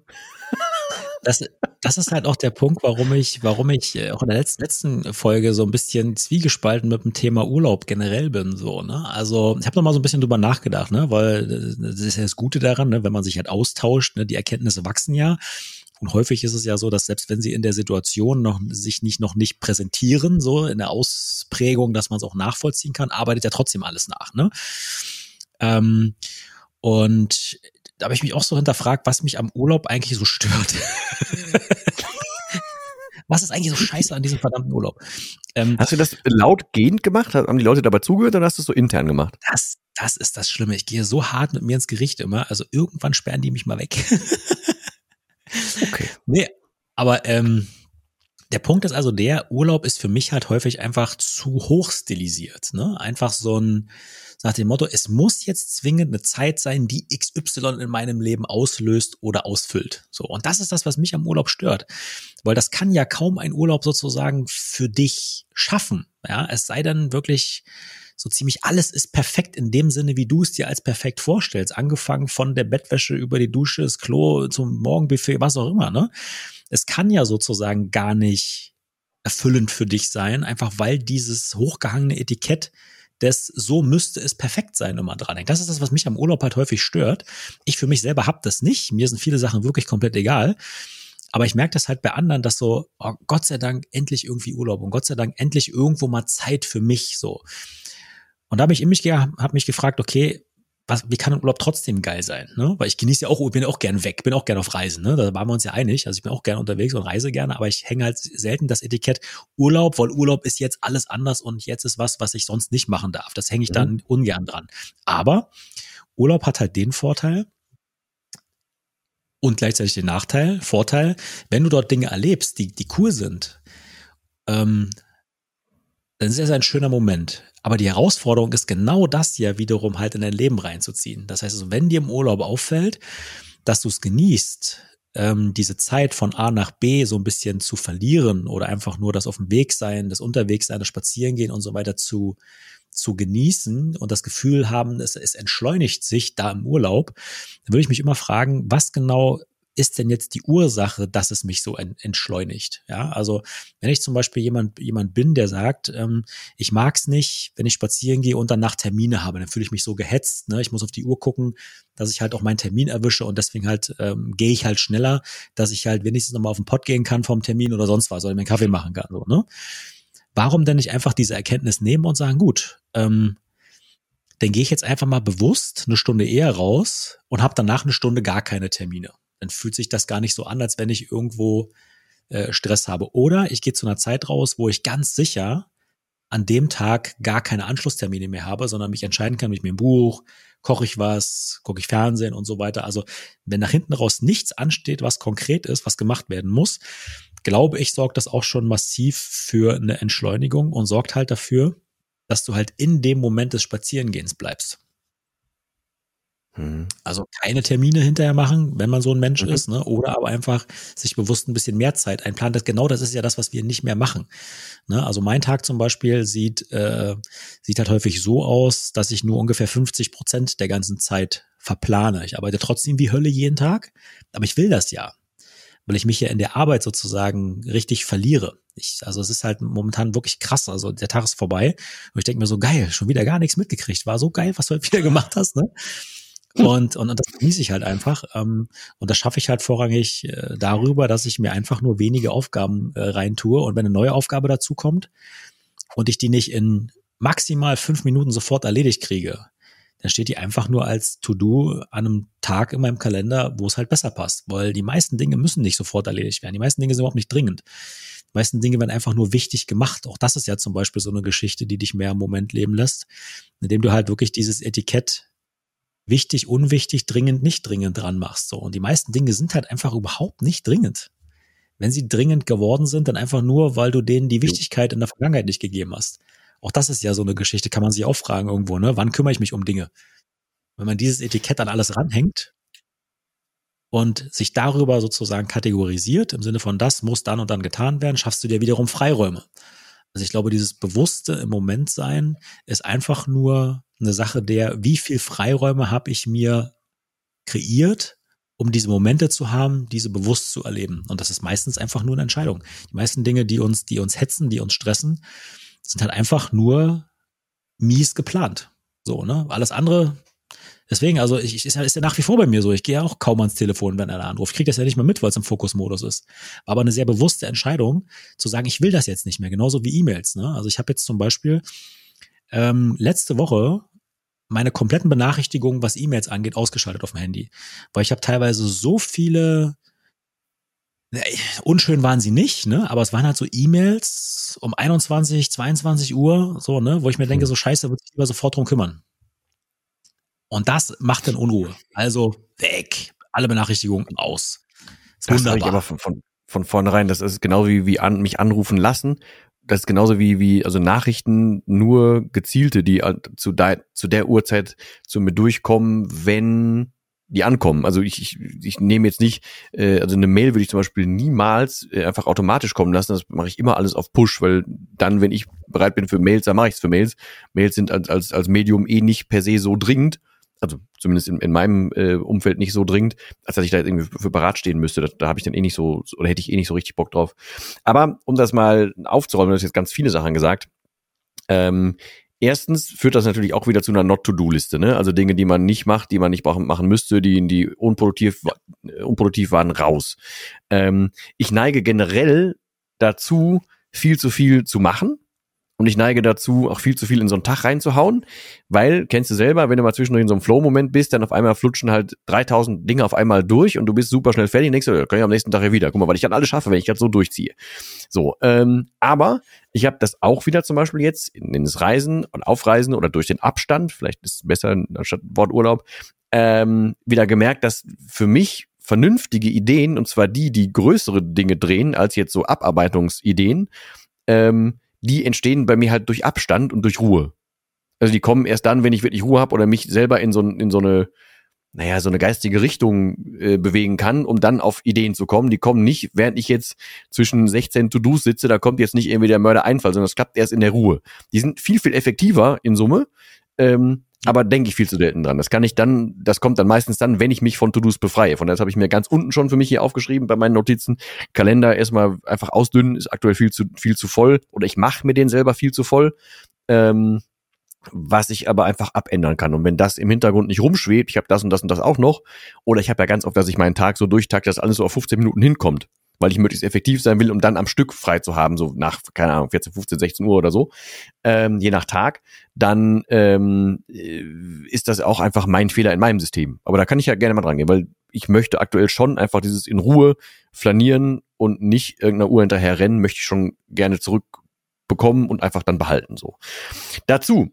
Das, das ist halt auch der Punkt, warum ich, warum ich äh, auch in der letzten, letzten Folge so ein bisschen zwiegespalten mit dem Thema Urlaub generell bin. So, ne? Also ich habe noch mal so ein bisschen drüber nachgedacht, ne? weil das ist ja das Gute daran, ne? wenn man sich halt austauscht, ne? die Erkenntnisse wachsen ja. Und häufig ist es ja so, dass selbst wenn sie in der Situation noch sich nicht noch nicht präsentieren, so in der Ausprägung, dass man es auch nachvollziehen kann, arbeitet ja trotzdem alles nach. Ne? Ähm, und da habe ich mich auch so hinterfragt, was mich am Urlaub eigentlich so stört. was ist eigentlich so scheiße an diesem verdammten Urlaub? Ähm, hast du das lautgehend gemacht? Haben die Leute dabei zugehört oder hast du es so intern gemacht? Das, das ist das Schlimme. Ich gehe so hart mit mir ins Gericht immer. Also irgendwann sperren die mich mal weg. okay. Nee, aber ähm, der Punkt ist also der, Urlaub ist für mich halt häufig einfach zu hoch stilisiert. Ne? Einfach so ein, nach dem Motto, es muss jetzt zwingend eine Zeit sein, die XY in meinem Leben auslöst oder ausfüllt. So. Und das ist das, was mich am Urlaub stört. Weil das kann ja kaum ein Urlaub sozusagen für dich schaffen. Ja, es sei dann wirklich, so ziemlich alles ist perfekt in dem Sinne, wie du es dir als perfekt vorstellst. Angefangen von der Bettwäsche über die Dusche, das Klo zum Morgenbuffet, was auch immer, ne? Es kann ja sozusagen gar nicht erfüllend für dich sein, einfach weil dieses hochgehangene Etikett des so müsste es perfekt sein, man dran denkt. Das ist das, was mich am Urlaub halt häufig stört. Ich für mich selber hab das nicht. Mir sind viele Sachen wirklich komplett egal. Aber ich merke das halt bei anderen, dass so, oh, Gott sei Dank endlich irgendwie Urlaub und Gott sei Dank endlich irgendwo mal Zeit für mich so. Und da habe ich in mich habe mich gefragt, okay, was, wie kann ein Urlaub trotzdem geil sein? Ne? Weil ich genieße ja auch, bin auch gern weg, bin auch gern auf Reisen. Ne? Da waren wir uns ja einig. Also ich bin auch gern unterwegs und reise gerne, aber ich hänge halt selten das Etikett Urlaub, weil Urlaub ist jetzt alles anders und jetzt ist was, was ich sonst nicht machen darf. Das hänge ich mhm. dann ungern dran. Aber Urlaub hat halt den Vorteil, und gleichzeitig den Nachteil, Vorteil, wenn du dort Dinge erlebst, die, die cool sind, ähm, dann ist es ein schöner Moment. Aber die Herausforderung ist genau das ja wiederum halt in dein Leben reinzuziehen. Das heißt also, wenn dir im Urlaub auffällt, dass du es genießt, ähm, diese Zeit von A nach B so ein bisschen zu verlieren oder einfach nur das auf dem Weg sein, das Unterwegssein, das Spazierengehen und so weiter zu, zu genießen und das Gefühl haben, es, es entschleunigt sich da im Urlaub, dann würde ich mich immer fragen, was genau ist denn jetzt die Ursache, dass es mich so entschleunigt? Ja, also wenn ich zum Beispiel jemand, jemand bin, der sagt, ähm, ich mag es nicht, wenn ich spazieren gehe und danach Termine habe, dann fühle ich mich so gehetzt. Ne? Ich muss auf die Uhr gucken, dass ich halt auch meinen Termin erwische und deswegen halt ähm, gehe ich halt schneller, dass ich halt wenigstens nochmal auf den Pott gehen kann vom Termin oder sonst was, oder mir Kaffee machen kann. So, ne? Warum denn nicht einfach diese Erkenntnis nehmen und sagen, gut, ähm, dann gehe ich jetzt einfach mal bewusst eine Stunde eher raus und habe danach eine Stunde gar keine Termine dann fühlt sich das gar nicht so an, als wenn ich irgendwo äh, Stress habe. Oder ich gehe zu einer Zeit raus, wo ich ganz sicher an dem Tag gar keine Anschlusstermine mehr habe, sondern mich entscheiden kann, ich mir ein Buch, koche ich was, gucke ich Fernsehen und so weiter. Also wenn nach hinten raus nichts ansteht, was konkret ist, was gemacht werden muss, glaube ich, sorgt das auch schon massiv für eine Entschleunigung und sorgt halt dafür, dass du halt in dem Moment des Spazierengehens bleibst. Mhm. Also keine Termine hinterher machen, wenn man so ein Mensch mhm. ist, ne? oder aber einfach sich bewusst ein bisschen mehr Zeit einplanen. Das, genau das ist ja das, was wir nicht mehr machen. Ne? Also mein Tag zum Beispiel sieht, äh, sieht halt häufig so aus, dass ich nur ungefähr 50 Prozent der ganzen Zeit verplane. Ich arbeite trotzdem wie Hölle jeden Tag, aber ich will das ja, weil ich mich ja in der Arbeit sozusagen richtig verliere. Ich, also es ist halt momentan wirklich krass. Also der Tag ist vorbei und ich denke mir so, geil, schon wieder gar nichts mitgekriegt. War so geil, was du halt wieder gemacht hast. Ne? Und, und, und das genieße ich halt einfach. Ähm, und das schaffe ich halt vorrangig äh, darüber, dass ich mir einfach nur wenige Aufgaben äh, reintue. Und wenn eine neue Aufgabe dazu kommt und ich die nicht in maximal fünf Minuten sofort erledigt kriege, dann steht die einfach nur als To-Do an einem Tag in meinem Kalender, wo es halt besser passt. Weil die meisten Dinge müssen nicht sofort erledigt werden. Die meisten Dinge sind überhaupt nicht dringend. Die meisten Dinge werden einfach nur wichtig gemacht. Auch das ist ja zum Beispiel so eine Geschichte, die dich mehr im Moment leben lässt, indem du halt wirklich dieses Etikett wichtig, unwichtig, dringend, nicht dringend dran machst. So. Und die meisten Dinge sind halt einfach überhaupt nicht dringend. Wenn sie dringend geworden sind, dann einfach nur, weil du denen die Wichtigkeit in der Vergangenheit nicht gegeben hast. Auch das ist ja so eine Geschichte, kann man sich auch fragen irgendwo, ne? Wann kümmere ich mich um Dinge? Wenn man dieses Etikett an alles ranhängt und sich darüber sozusagen kategorisiert, im Sinne von das muss dann und dann getan werden, schaffst du dir wiederum Freiräume. Also ich glaube, dieses bewusste im Moment sein ist einfach nur eine Sache der, wie viel Freiräume habe ich mir kreiert, um diese Momente zu haben, diese bewusst zu erleben. Und das ist meistens einfach nur eine Entscheidung. Die meisten Dinge, die uns, die uns hetzen, die uns stressen, sind halt einfach nur mies geplant. So, ne? Alles andere, deswegen, also ich, ich ist, ja, ist ja nach wie vor bei mir so. Ich gehe ja auch kaum ans Telefon, wenn einer anruft. Ich kriege das ja nicht mehr mit, weil es im Fokusmodus ist. War aber eine sehr bewusste Entscheidung, zu sagen, ich will das jetzt nicht mehr, genauso wie E-Mails. Ne? Also ich habe jetzt zum Beispiel ähm, letzte Woche meine kompletten Benachrichtigungen, was E-Mails angeht, ausgeschaltet auf dem Handy. Weil ich habe teilweise so viele, unschön waren sie nicht, ne? Aber es waren halt so E-Mails um 21, 22 Uhr, so, ne, wo ich mir denke, hm. so scheiße, würde ich lieber sofort drum kümmern. Und das macht dann Unruhe. Also weg. Alle Benachrichtigungen aus. Ist das wunderbar. Ich aber von, von, von vornherein, das ist genau wie, wie an, mich anrufen lassen das ist genauso wie, wie, also Nachrichten nur gezielte, die zu, da, zu der Uhrzeit zu mir durchkommen, wenn die ankommen. Also ich, ich, ich nehme jetzt nicht, äh, also eine Mail würde ich zum Beispiel niemals äh, einfach automatisch kommen lassen. Das mache ich immer alles auf Push, weil dann, wenn ich bereit bin für Mails, dann mache ich es für Mails. Mails sind als, als, als Medium eh nicht per se so dringend also zumindest in, in meinem äh, Umfeld nicht so dringend, als dass ich da jetzt irgendwie für Berat stehen müsste. Da, da habe ich dann eh nicht so, oder hätte ich eh nicht so richtig Bock drauf. Aber um das mal aufzuräumen, du hast jetzt ganz viele Sachen gesagt. Ähm, erstens führt das natürlich auch wieder zu einer Not-to-Do-Liste, ne? Also Dinge, die man nicht macht, die man nicht machen müsste, die, die unproduktiv, unproduktiv waren, raus. Ähm, ich neige generell dazu, viel zu viel zu machen und ich neige dazu, auch viel zu viel in so einen Tag reinzuhauen, weil, kennst du selber, wenn du mal zwischendurch in so einem Flow-Moment bist, dann auf einmal flutschen halt 3000 Dinge auf einmal durch und du bist super schnell fertig und denkst, kann ich am nächsten Tag ja wieder. Guck mal, weil ich dann alles schaffe, wenn ich das so durchziehe. So, ähm, aber ich habe das auch wieder zum Beispiel jetzt in, das Reisen und Aufreisen oder durch den Abstand, vielleicht ist es besser anstatt Wort ähm, wieder gemerkt, dass für mich vernünftige Ideen, und zwar die, die größere Dinge drehen, als jetzt so Abarbeitungsideen, ähm, die entstehen bei mir halt durch Abstand und durch Ruhe. Also die kommen erst dann, wenn ich wirklich Ruhe habe oder mich selber in so, in so eine, naja, so eine geistige Richtung äh, bewegen kann, um dann auf Ideen zu kommen. Die kommen nicht, während ich jetzt zwischen 16 To-Dos sitze, da kommt jetzt nicht irgendwie der Mörder-Einfall, sondern das klappt erst in der Ruhe. Die sind viel, viel effektiver in Summe, ähm, aber denke ich viel zu selten dran. Das kann ich dann, das kommt dann meistens dann, wenn ich mich von To-Dos befreie. Von daher habe ich mir ganz unten schon für mich hier aufgeschrieben bei meinen Notizen. Kalender erstmal einfach ausdünnen, ist aktuell viel zu, viel zu voll. Oder ich mache mir den selber viel zu voll. Ähm, was ich aber einfach abändern kann. Und wenn das im Hintergrund nicht rumschwebt, ich habe das und das und das auch noch, oder ich habe ja ganz oft, dass ich meinen Tag so durchtakte, dass alles so auf 15 Minuten hinkommt weil ich möglichst effektiv sein will, um dann am Stück frei zu haben, so nach, keine Ahnung, 14, 15, 16 Uhr oder so, ähm, je nach Tag, dann ähm, äh, ist das auch einfach mein Fehler in meinem System. Aber da kann ich ja gerne mal dran gehen, weil ich möchte aktuell schon einfach dieses in Ruhe flanieren und nicht irgendeiner Uhr hinterher rennen, möchte ich schon gerne zurückbekommen und einfach dann behalten. So. Dazu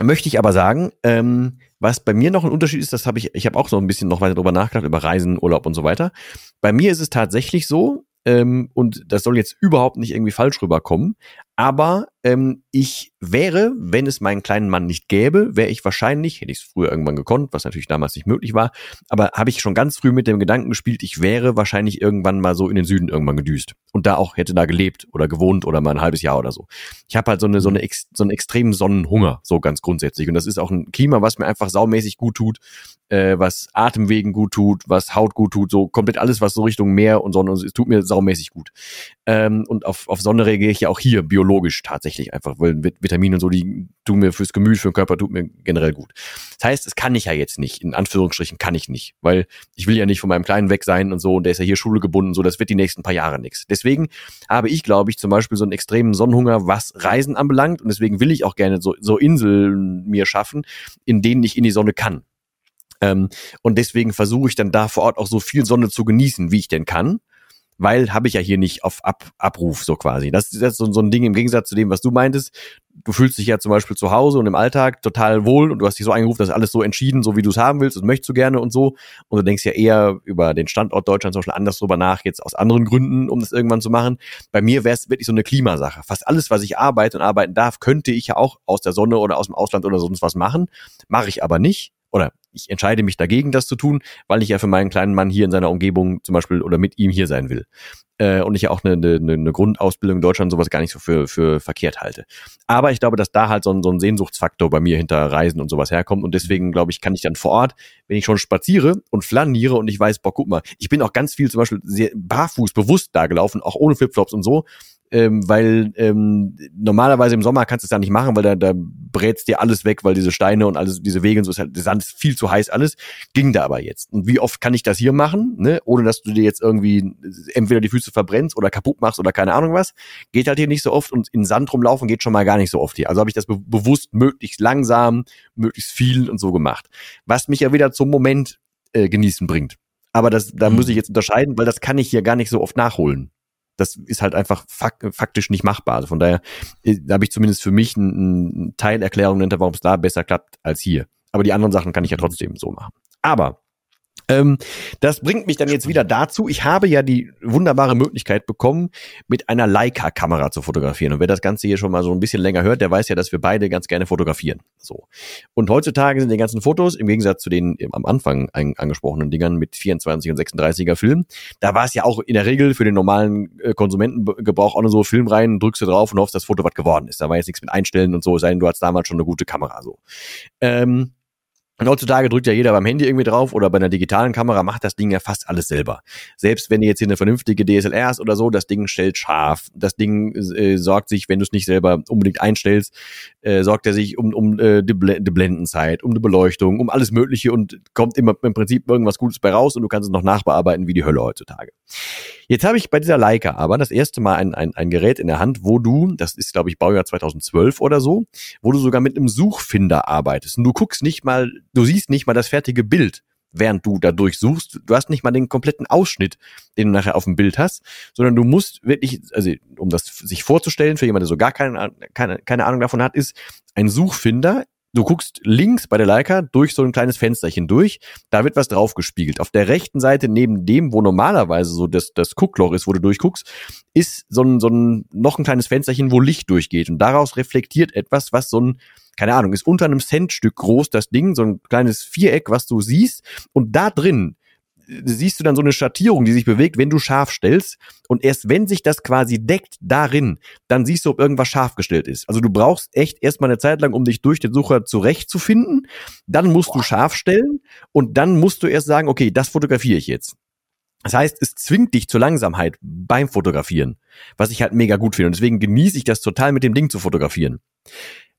möchte ich aber sagen, ähm, was bei mir noch ein Unterschied ist, das habe ich, ich habe auch so ein bisschen noch weiter drüber nachgedacht, über Reisen, Urlaub und so weiter. Bei mir ist es tatsächlich so, ähm, und das soll jetzt überhaupt nicht irgendwie falsch rüberkommen, aber ähm, ich wäre, wenn es meinen kleinen Mann nicht gäbe, wäre ich wahrscheinlich, hätte ich es früher irgendwann gekonnt, was natürlich damals nicht möglich war, aber habe ich schon ganz früh mit dem Gedanken gespielt, ich wäre wahrscheinlich irgendwann mal so in den Süden irgendwann gedüst und da auch hätte da gelebt oder gewohnt oder mal ein halbes Jahr oder so. Ich habe halt so eine so eine so einen extremen Sonnenhunger so ganz grundsätzlich. Und das ist auch ein Klima, was mir einfach saumäßig gut tut, äh, was Atemwegen gut tut, was Haut gut tut, so komplett alles, was so Richtung Meer und Sonne, es tut mir saumäßig gut. Ähm, und auf, auf Sonne reagiere ich ja auch hier biologisch tatsächlich einfach, weil Vitamine und so, die tun mir fürs Gemüt, für den Körper, tut mir generell gut. Das heißt, es kann ich ja jetzt nicht, in Anführungsstrichen kann ich nicht, weil ich will ja nicht von meinem Kleinen weg sein und so, und der ist ja hier Schule gebunden, so, das wird die nächsten paar Jahre nichts. Deswegen habe ich, glaube ich, zum Beispiel so einen extremen Sonnenhunger, was Reisen anbelangt, und deswegen will ich auch gerne so, so Inseln mir schaffen, in denen ich in die Sonne kann. Ähm, und deswegen versuche ich dann da vor Ort auch so viel Sonne zu genießen, wie ich denn kann weil habe ich ja hier nicht auf Ab Abruf so quasi. Das ist so, so ein Ding im Gegensatz zu dem, was du meintest. Du fühlst dich ja zum Beispiel zu Hause und im Alltag total wohl und du hast dich so eingerufen, dass alles so entschieden, so wie du es haben willst und möchtest du gerne und so. Und du denkst ja eher über den Standort Deutschland zum Beispiel anders drüber nach, jetzt aus anderen Gründen, um das irgendwann zu machen. Bei mir wäre es wirklich so eine Klimasache. Fast alles, was ich arbeite und arbeiten darf, könnte ich ja auch aus der Sonne oder aus dem Ausland oder sonst was machen. Mache ich aber nicht oder ich entscheide mich dagegen, das zu tun, weil ich ja für meinen kleinen Mann hier in seiner Umgebung zum Beispiel oder mit ihm hier sein will. Äh, und ich ja auch eine, eine, eine Grundausbildung in Deutschland sowas gar nicht so für, für verkehrt halte. Aber ich glaube, dass da halt so ein, so ein Sehnsuchtsfaktor bei mir hinter Reisen und sowas herkommt. Und deswegen, glaube ich, kann ich dann vor Ort, wenn ich schon spaziere und flaniere und ich weiß, boah, guck mal, ich bin auch ganz viel zum Beispiel sehr barfuß bewusst da gelaufen, auch ohne Flipflops und so, ähm, weil ähm, normalerweise im Sommer kannst du es ja nicht machen, weil da, da brätst dir alles weg, weil diese Steine und alles, diese Wege und so ist halt, der Sand ist viel zu heiß alles. Ging da aber jetzt. Und wie oft kann ich das hier machen, ne? ohne dass du dir jetzt irgendwie entweder die Füße verbrennst oder kaputt machst oder keine Ahnung was. Geht halt hier nicht so oft und in Sand rumlaufen geht schon mal gar nicht so oft hier. Also habe ich das be bewusst möglichst langsam, möglichst viel und so gemacht. Was mich ja wieder zum Moment äh, genießen bringt. Aber das, da mhm. muss ich jetzt unterscheiden, weil das kann ich hier gar nicht so oft nachholen das ist halt einfach fak faktisch nicht machbar. Also von daher äh, da habe ich zumindest für mich eine Teilerklärung hinter, warum es da besser klappt als hier. Aber die anderen Sachen kann ich ja trotzdem so machen. Aber ähm, das bringt mich dann jetzt wieder dazu. Ich habe ja die wunderbare Möglichkeit bekommen, mit einer Leica-Kamera zu fotografieren. Und wer das Ganze hier schon mal so ein bisschen länger hört, der weiß ja, dass wir beide ganz gerne fotografieren. So. Und heutzutage sind die ganzen Fotos, im Gegensatz zu den am Anfang angesprochenen Dingern mit 24 und 36er Film, da war es ja auch in der Regel für den normalen äh, Konsumentengebrauch auch nur so Film rein, drückst du drauf und hoffst, dass das Foto was geworden ist. Da war jetzt nichts mit Einstellen und so, sei denn du hast damals schon eine gute Kamera. So. Ähm, und heutzutage drückt ja jeder beim Handy irgendwie drauf oder bei einer digitalen Kamera macht das Ding ja fast alles selber. Selbst wenn du jetzt hier eine vernünftige DSLR hast oder so, das Ding stellt scharf. Das Ding äh, sorgt sich, wenn du es nicht selber unbedingt einstellst, äh, sorgt er sich um, um äh, die, Bl die Blendenzeit, um die Beleuchtung, um alles Mögliche und kommt immer im Prinzip irgendwas Gutes bei raus und du kannst es noch nachbearbeiten wie die Hölle heutzutage. Jetzt habe ich bei dieser Leica aber das erste Mal ein, ein, ein Gerät in der Hand, wo du, das ist glaube ich Baujahr 2012 oder so, wo du sogar mit einem Suchfinder arbeitest. Und du guckst nicht mal, du siehst nicht mal das fertige Bild, während du da durchsuchst. Du hast nicht mal den kompletten Ausschnitt, den du nachher auf dem Bild hast, sondern du musst wirklich, also um das sich vorzustellen, für jemanden, der so gar keine, keine, keine Ahnung davon hat, ist ein Suchfinder du guckst links bei der Leica durch so ein kleines Fensterchen durch, da wird was draufgespiegelt. Auf der rechten Seite neben dem, wo normalerweise so das, das Guckloch ist, wo du durchguckst, ist so ein, so ein, noch ein kleines Fensterchen, wo Licht durchgeht. Und daraus reflektiert etwas, was so ein, keine Ahnung, ist unter einem Centstück groß, das Ding, so ein kleines Viereck, was du siehst. Und da drin siehst du dann so eine Schattierung, die sich bewegt, wenn du scharf stellst. Und erst wenn sich das quasi deckt darin, dann siehst du, ob irgendwas scharf gestellt ist. Also du brauchst echt erstmal eine Zeit lang, um dich durch den Sucher zurechtzufinden. Dann musst Boah. du scharf stellen und dann musst du erst sagen, okay, das fotografiere ich jetzt. Das heißt, es zwingt dich zur Langsamkeit beim Fotografieren, was ich halt mega gut finde. Und deswegen genieße ich das total, mit dem Ding zu fotografieren.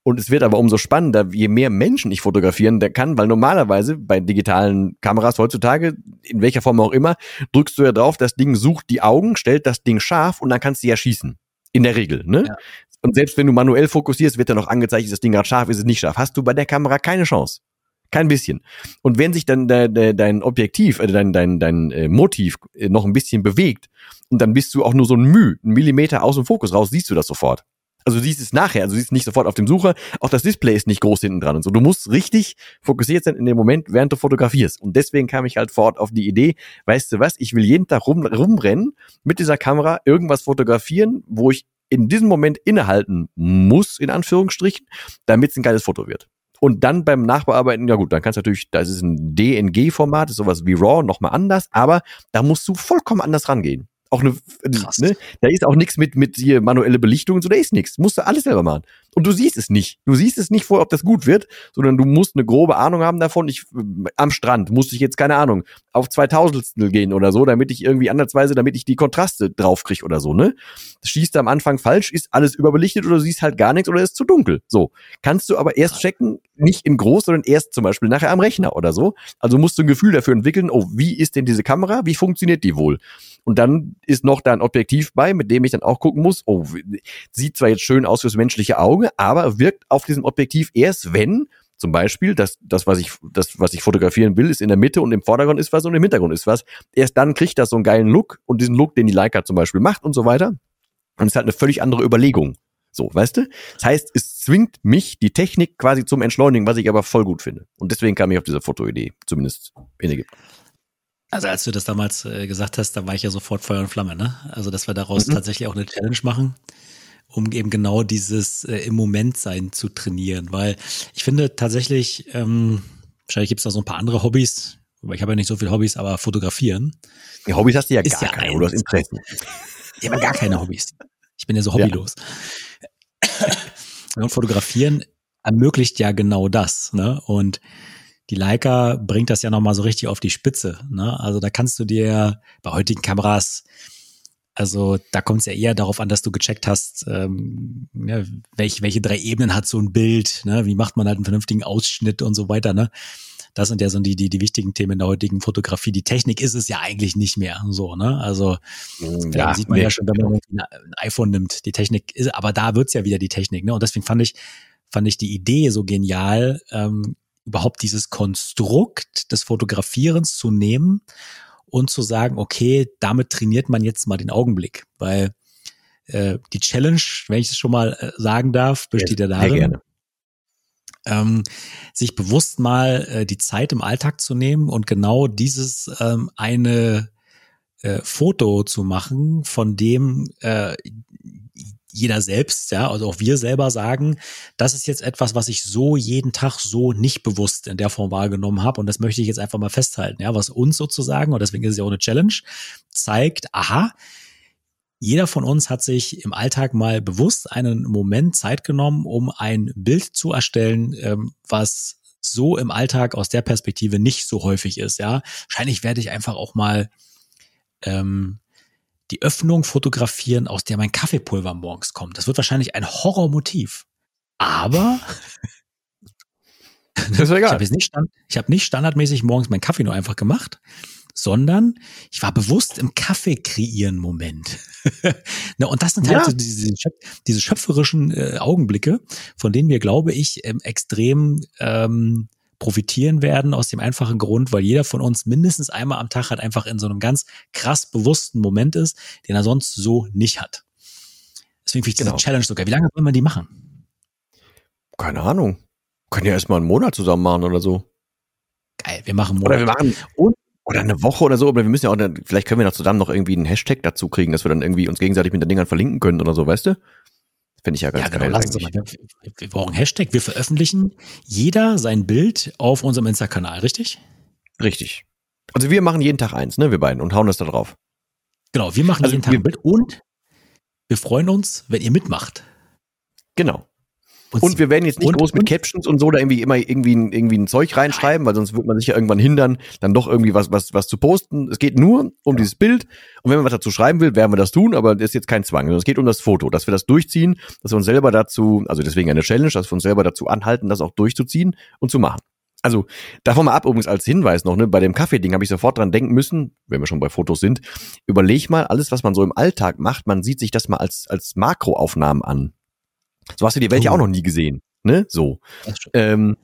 Und es wird aber umso spannender, je mehr Menschen ich fotografieren der kann, weil normalerweise bei digitalen Kameras heutzutage, in welcher Form auch immer, drückst du ja drauf, das Ding sucht die Augen, stellt das Ding scharf und dann kannst du ja schießen. In der Regel, ne? Ja. Und selbst wenn du manuell fokussierst, wird dann noch angezeigt, ist das Ding gerade scharf, ist es nicht scharf. Hast du bei der Kamera keine Chance. Kein bisschen. Und wenn sich dann de, de, dein Objektiv, äh, dein, dein, dein äh, Motiv äh, noch ein bisschen bewegt und dann bist du auch nur so ein Müh, ein Millimeter aus dem Fokus raus, siehst du das sofort. Also du siehst es nachher, also du siehst nicht sofort auf dem Sucher, auch das Display ist nicht groß hinten dran und so. Du musst richtig fokussiert sein in dem Moment, während du fotografierst. Und deswegen kam ich halt fort auf die Idee, weißt du was, ich will jeden Tag rum, rumrennen, mit dieser Kamera irgendwas fotografieren, wo ich in diesem Moment innehalten muss, in Anführungsstrichen, damit es ein geiles Foto wird. Und dann beim Nachbearbeiten, ja gut, dann kannst du natürlich, da ist ein DNG-Format, ist sowas wie RAW, nochmal anders, aber da musst du vollkommen anders rangehen auch eine, ne, da ist auch nichts mit, mit hier manuelle Belichtung und so, da ist nichts. Musst du alles selber machen. Und du siehst es nicht. Du siehst es nicht vor, ob das gut wird, sondern du musst eine grobe Ahnung haben davon. Ich, am Strand musste ich jetzt, keine Ahnung, auf 2000 gehen oder so, damit ich irgendwie andersweise, damit ich die Kontraste draufkriege oder so, ne? Schießt am Anfang falsch, ist alles überbelichtet oder du siehst halt gar nichts oder ist zu dunkel. So. Kannst du aber erst checken, nicht in groß, sondern erst zum Beispiel nachher am Rechner oder so. Also musst du ein Gefühl dafür entwickeln, oh, wie ist denn diese Kamera? Wie funktioniert die wohl? Und dann ist noch da ein Objektiv bei, mit dem ich dann auch gucken muss, oh, sieht zwar jetzt schön aus fürs menschliche Auge, aber wirkt auf diesem Objektiv erst, wenn zum Beispiel, das, das, was ich, das, was ich fotografieren will, ist in der Mitte und im Vordergrund ist was und im Hintergrund ist was. Erst dann kriegt das so einen geilen Look und diesen Look, den die Leica zum Beispiel macht und so weiter. Und es ist halt eine völlig andere Überlegung. So, weißt du? Das heißt, es zwingt mich, die Technik quasi zum Entschleunigen, was ich aber voll gut finde. Und deswegen kam ich auf diese Fotoidee, zumindest in Ägypten. Also als du das damals äh, gesagt hast, da war ich ja sofort Feuer und Flamme, ne? Also dass wir daraus mhm. tatsächlich auch eine Challenge machen, um eben genau dieses äh, im Moment sein zu trainieren. Weil ich finde tatsächlich, ähm, wahrscheinlich gibt es da so ein paar andere Hobbys, aber ich habe ja nicht so viele Hobbys, aber fotografieren. Die Hobbys hast du ja gar ja keine, oder hast Interessen. Ich habe gar keine Hobbys. Ich bin ja so hobbylos. Ja. Und fotografieren ermöglicht ja genau das, ne? Und die Leica bringt das ja nochmal so richtig auf die Spitze. Ne? Also da kannst du dir bei heutigen Kameras, also da kommt es ja eher darauf an, dass du gecheckt hast, ähm, ja, welche, welche drei Ebenen hat so ein Bild, ne? wie macht man halt einen vernünftigen Ausschnitt und so weiter. Ne? Das sind ja so die, die, die wichtigen Themen in der heutigen Fotografie. Die Technik ist es ja eigentlich nicht mehr so, ne? Also mm, ja, sieht man nee. ja schon, wenn man ein iPhone nimmt. Die Technik ist, aber da wird's ja wieder die Technik, ne? Und deswegen fand ich, fand ich die Idee so genial, ähm, überhaupt dieses Konstrukt des Fotografierens zu nehmen und zu sagen, okay, damit trainiert man jetzt mal den Augenblick, weil äh, die Challenge, wenn ich es schon mal äh, sagen darf, besteht ja, ja darin, ähm, sich bewusst mal äh, die Zeit im Alltag zu nehmen und genau dieses ähm, eine äh, Foto zu machen, von dem äh, jeder selbst, ja, also auch wir selber sagen, das ist jetzt etwas, was ich so jeden Tag so nicht bewusst in der Form wahrgenommen habe. Und das möchte ich jetzt einfach mal festhalten, ja, was uns sozusagen, und deswegen ist es ja auch eine Challenge, zeigt, aha, jeder von uns hat sich im Alltag mal bewusst einen Moment Zeit genommen, um ein Bild zu erstellen, ähm, was so im Alltag aus der Perspektive nicht so häufig ist, ja. Wahrscheinlich werde ich einfach auch mal ähm, die Öffnung fotografieren, aus der mein Kaffeepulver morgens kommt. Das wird wahrscheinlich ein Horrormotiv. Aber das ist egal. ich habe nicht, stand, ich hab nicht standardmäßig morgens meinen Kaffee nur einfach gemacht, sondern ich war bewusst im Kaffee kreieren Moment. ne, und das sind halt Ja. so diese, diese schöpferischen äh, Augenblicke, von denen wir, glaube ich, ähm, extrem ähm, profitieren werden aus dem einfachen Grund, weil jeder von uns mindestens einmal am Tag halt einfach in so einem ganz krass bewussten Moment ist, den er sonst so nicht hat. Deswegen finde ich diese Genau. Challenge sogar. Wie lange wollen wir die machen? Keine Ahnung. Können ja erstmal einen Monat zusammen machen oder so. Geil, wir machen einen Oder wir Monat. machen oder eine Woche oder so, aber wir müssen ja auch, vielleicht können wir noch zusammen noch irgendwie einen Hashtag dazu kriegen, dass wir dann irgendwie uns gegenseitig mit den Dingern verlinken können oder so, weißt du? Finde ich ja ganz Ja, genau, geil. lass uns mal. Wir, brauchen Hashtag. Wir veröffentlichen jeder sein Bild auf unserem Insta-Kanal, richtig? Richtig. Also wir machen jeden Tag eins, ne, wir beiden, und hauen das da drauf. Genau, wir machen Also jeden Tag ein Bild und wir freuen uns, wenn ihr mitmacht. Genau. Und wir werden jetzt nicht und- groß mit und- Captions und so da irgendwie immer irgendwie ein, irgendwie ein Zeug reinschreiben, weil sonst wird man sich ja irgendwann hindern, dann doch irgendwie was, was, was zu posten. Es geht nur um dieses Bild. Und wenn man was dazu schreiben will, werden wir das tun, aber das ist jetzt kein Zwang. sondern Es geht um das Foto, dass wir das durchziehen, dass wir uns selber dazu, also deswegen eine Challenge, dass wir uns selber dazu anhalten, das auch durchzuziehen und zu machen. Also davon mal ab, übrigens als Hinweis noch, ne, bei dem Kaffee-Ding habe ich sofort dran denken müssen, wenn wir schon bei Fotos sind, überleg mal, alles, was man so im Alltag macht, man sieht sich das mal als, als Makroaufnahmen an. So hast du die Welt ja Oh. auch noch nie gesehen. Ne? So. Ähm,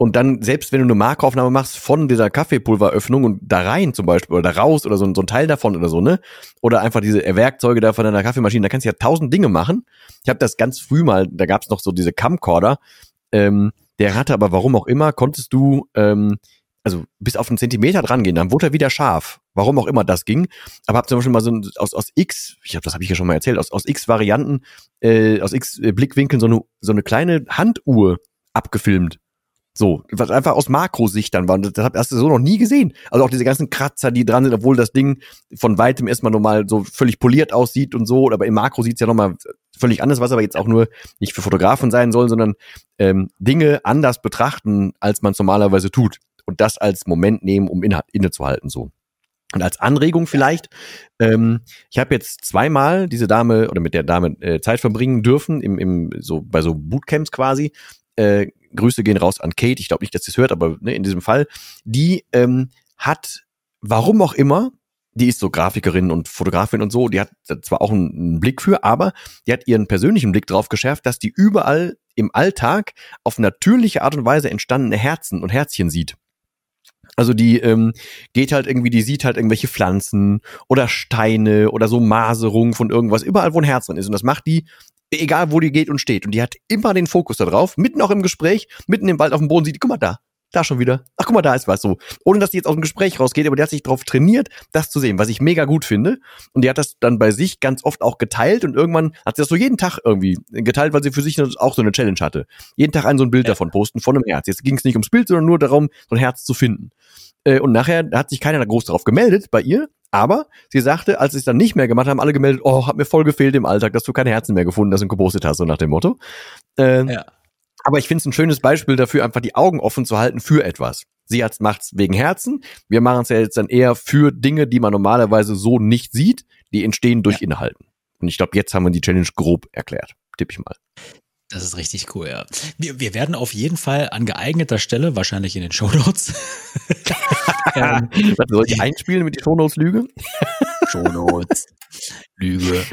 und dann, selbst wenn du eine Markaufnahme machst von dieser Kaffeepulveröffnung und da rein zum Beispiel oder da raus oder so, ein- so ein Teil davon oder so, ne? Oder einfach diese Werkzeuge da von deiner Kaffeemaschine, da kannst du ja tausend Dinge machen. Ich habe das ganz früh mal, da gab's noch so diese Camcorder, ähm, der hatte aber warum auch immer, konntest du ähm, also bis auf einen Zentimeter dran gehen, dann wurde er wieder scharf. Warum auch immer das ging. Aber hab zum Beispiel mal so ein, aus, aus X, ich glaube, das habe ich ja schon mal erzählt, aus, aus X Varianten, äh, aus X äh, Blickwinkeln so eine, so eine kleine Handuhr abgefilmt. So, was einfach aus Makrosicht dann war. Und Das hast du so noch nie gesehen. Also auch diese ganzen Kratzer, die dran sind, obwohl das Ding von weitem erstmal normal so völlig poliert aussieht und so. Aber im Makro sieht's ja nochmal völlig anders, was aber jetzt auch nur nicht für Fotografen sein soll, sondern ähm, Dinge anders betrachten, als man normalerweise tut. Und das als Moment nehmen, um inne, innezuhalten. So. Und als Anregung vielleicht, ähm, ich habe jetzt zweimal diese Dame oder mit der Dame äh, Zeit verbringen dürfen, im, im, so, bei so Bootcamps quasi. Äh, Grüße gehen raus an Kate, ich glaube nicht, dass sie es hört, aber ne, in diesem Fall, die ähm, hat, warum auch immer, die ist so Grafikerin und Fotografin und so, die hat zwar auch einen, einen Blick für, aber die hat ihren persönlichen Blick drauf geschärft, dass die überall im Alltag auf natürliche Art und Weise entstandene Herzen und Herzchen sieht. Also die ähm, geht halt irgendwie, die sieht halt irgendwelche Pflanzen oder Steine oder so Maserungen von irgendwas, überall wo ein Herz drin ist. Und das macht die, egal wo die geht und steht. Und die hat immer den Fokus da drauf, mitten auch im Gespräch, mitten im Wald auf dem Boden sieht die, guck mal da, da schon wieder. Ach, guck mal, da ist was so. Ohne dass die jetzt aus dem Gespräch rausgeht, aber die hat sich darauf trainiert, das zu sehen, was ich mega gut finde. Und die hat das dann bei sich ganz oft auch geteilt und irgendwann hat sie das so jeden Tag irgendwie geteilt, weil sie für sich auch so eine Challenge hatte. Jeden Tag ein so ein Bild Ja. davon posten, von einem Herz. Jetzt ging es nicht ums Bild, sondern nur darum, so ein Herz zu finden. Äh, Und nachher hat sich keiner da groß darauf gemeldet bei ihr. Aber sie sagte, als sie es dann nicht mehr gemacht haben, alle gemeldet, oh, hat mir voll gefehlt im Alltag, dass du keine Herzen mehr gefunden hast und gepostet hast, so nach dem Motto. Äh, Ja. Aber ich finde es ein schönes Beispiel dafür, einfach die Augen offen zu halten für etwas. Sie hat's, macht's wegen Herzen. Wir machen es ja jetzt dann eher für Dinge, die man normalerweise so nicht sieht, die entstehen durch Inhalten. Und ich glaube, jetzt haben wir die Challenge grob erklärt. Tipp ich mal. Das ist richtig cool, ja. Wir, wir werden auf jeden Fall an geeigneter Stelle, wahrscheinlich in den Shownotes, ähm, soll ich einspielen mit die Shownotes Lüge? Shownotes, Lüge.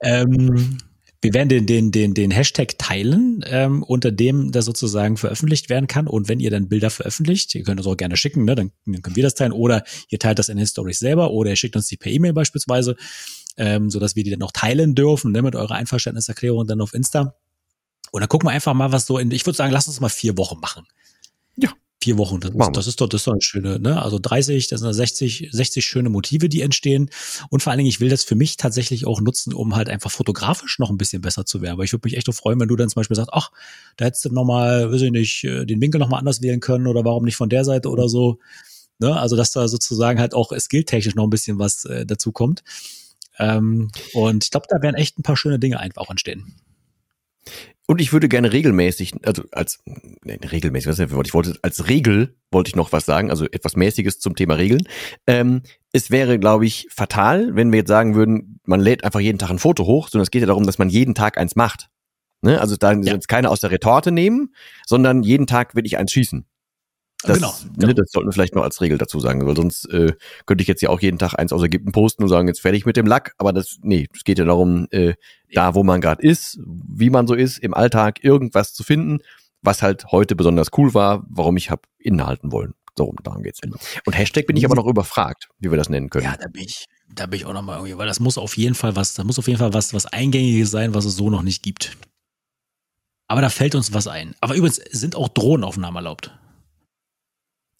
Ähm, wir werden den, den, den, den Hashtag teilen, ähm, unter dem das sozusagen veröffentlicht werden kann. Und wenn ihr dann Bilder veröffentlicht, ihr könnt das auch gerne schicken, ne? dann, dann können wir das teilen. Oder ihr teilt das in den Stories selber oder ihr schickt uns die per E-Mail beispielsweise, ähm, sodass wir die dann auch teilen dürfen, ne? mit eurer Einverständniserklärung dann auf Insta. Und dann gucken wir einfach mal, was so in, ich würde sagen, lass uns mal vier Wochen machen. Ja. Vier Wochen, das, ist, das ist doch, das ist doch eine schöne, ne? Also 30, das sind 60, 60 schöne Motive, die entstehen. Und vor allen Dingen, ich will das für mich tatsächlich auch nutzen, um halt einfach fotografisch noch ein bisschen besser zu werden. Weil ich würde mich echt auch freuen, wenn du dann zum Beispiel sagst, ach, da hättest du nochmal, weiß ich nicht, äh, den Winkel nochmal anders wählen können oder warum nicht von der Seite oder so. Ne? Also, dass da sozusagen halt auch skilltechnisch noch ein bisschen was äh, dazu kommt. Ähm, und ich glaube, da werden echt ein paar schöne Dinge einfach auch entstehen. Und ich würde gerne regelmäßig, also als nee, regelmäßig, was ist das? Ich wollte als Regel wollte ich noch was sagen, also etwas mäßiges zum Thema Regeln. Ähm, es wäre, glaube ich, fatal, wenn wir jetzt sagen würden, man lädt einfach jeden Tag ein Foto hoch, sondern es geht ja darum, dass man jeden Tag eins macht. Ne? Also da Ja. jetzt keine aus der Retorte nehmen, sondern jeden Tag will ich eins schießen. Das, Genau, Ne, genau. das sollten wir vielleicht noch als Regel dazu sagen, weil sonst äh, könnte ich jetzt ja auch jeden Tag eins aus Ägypten posten und sagen, jetzt fertig mit dem Lack. Aber das, nee, es geht ja darum, äh, da wo man gerade ist, wie man so ist, im Alltag irgendwas zu finden, was halt heute besonders cool war, warum ich hab innehalten wollen. So, darum geht's. Genau. Und Hashtag bin ich aber noch überfragt, wie wir das nennen können. Ja, da bin ich, da bin ich auch nochmal irgendwie, weil das muss auf jeden Fall was, da muss auf jeden Fall was, was Eingängiges sein, was es so noch nicht gibt. Aber da fällt uns was ein. Aber übrigens sind auch Drohnenaufnahmen erlaubt.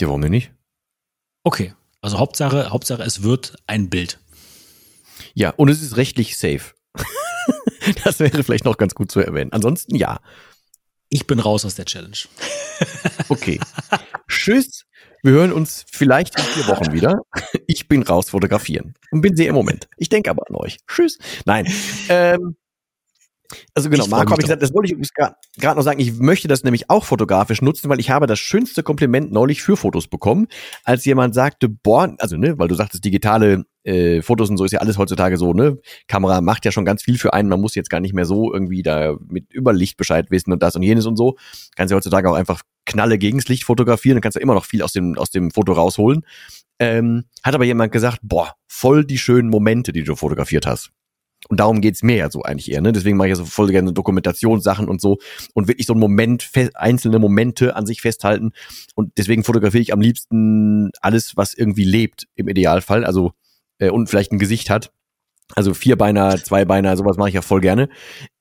Ja, warum denn nicht? Okay. Also Hauptsache, Hauptsache, es wird ein Bild. Ja, und es ist rechtlich safe. das wäre vielleicht noch ganz gut zu erwähnen. Ansonsten ja. Ich bin raus aus der Challenge. Okay. Tschüss. Wir hören uns vielleicht in vier Wochen wieder. Ich bin raus fotografieren und bin sehr im Moment. Ich denke aber an euch. Tschüss. Nein. Ähm, also genau, Marco habe ich gesagt, das wollte ich übrigens gerade noch sagen. Ich möchte das nämlich auch fotografisch nutzen, weil ich habe das schönste Kompliment neulich für Fotos bekommen, als jemand sagte, boah, also ne, weil du sagtest, digitale äh, Fotos und so ist ja alles heutzutage so, ne? Kamera macht ja schon ganz viel für einen. Man muss jetzt gar nicht mehr so irgendwie da mit Überlicht Bescheid wissen und das und jenes und so. Kannst ja heutzutage auch einfach Knalle gegens Licht fotografieren, dann kannst du immer noch viel aus dem, aus dem Foto rausholen. Ähm, hat aber jemand gesagt, boah, voll die schönen Momente, die du fotografiert hast. Und darum geht's mir ja so eigentlich eher, ne? Deswegen mache ich ja so voll gerne Dokumentationssachen und so und wirklich so einen Moment, einzelne Momente an sich festhalten. Und deswegen fotografiere ich am liebsten alles, was irgendwie lebt, im Idealfall. Also, äh, und vielleicht ein Gesicht hat. Also Vierbeiner, Zweibeiner, sowas mache ich ja voll gerne.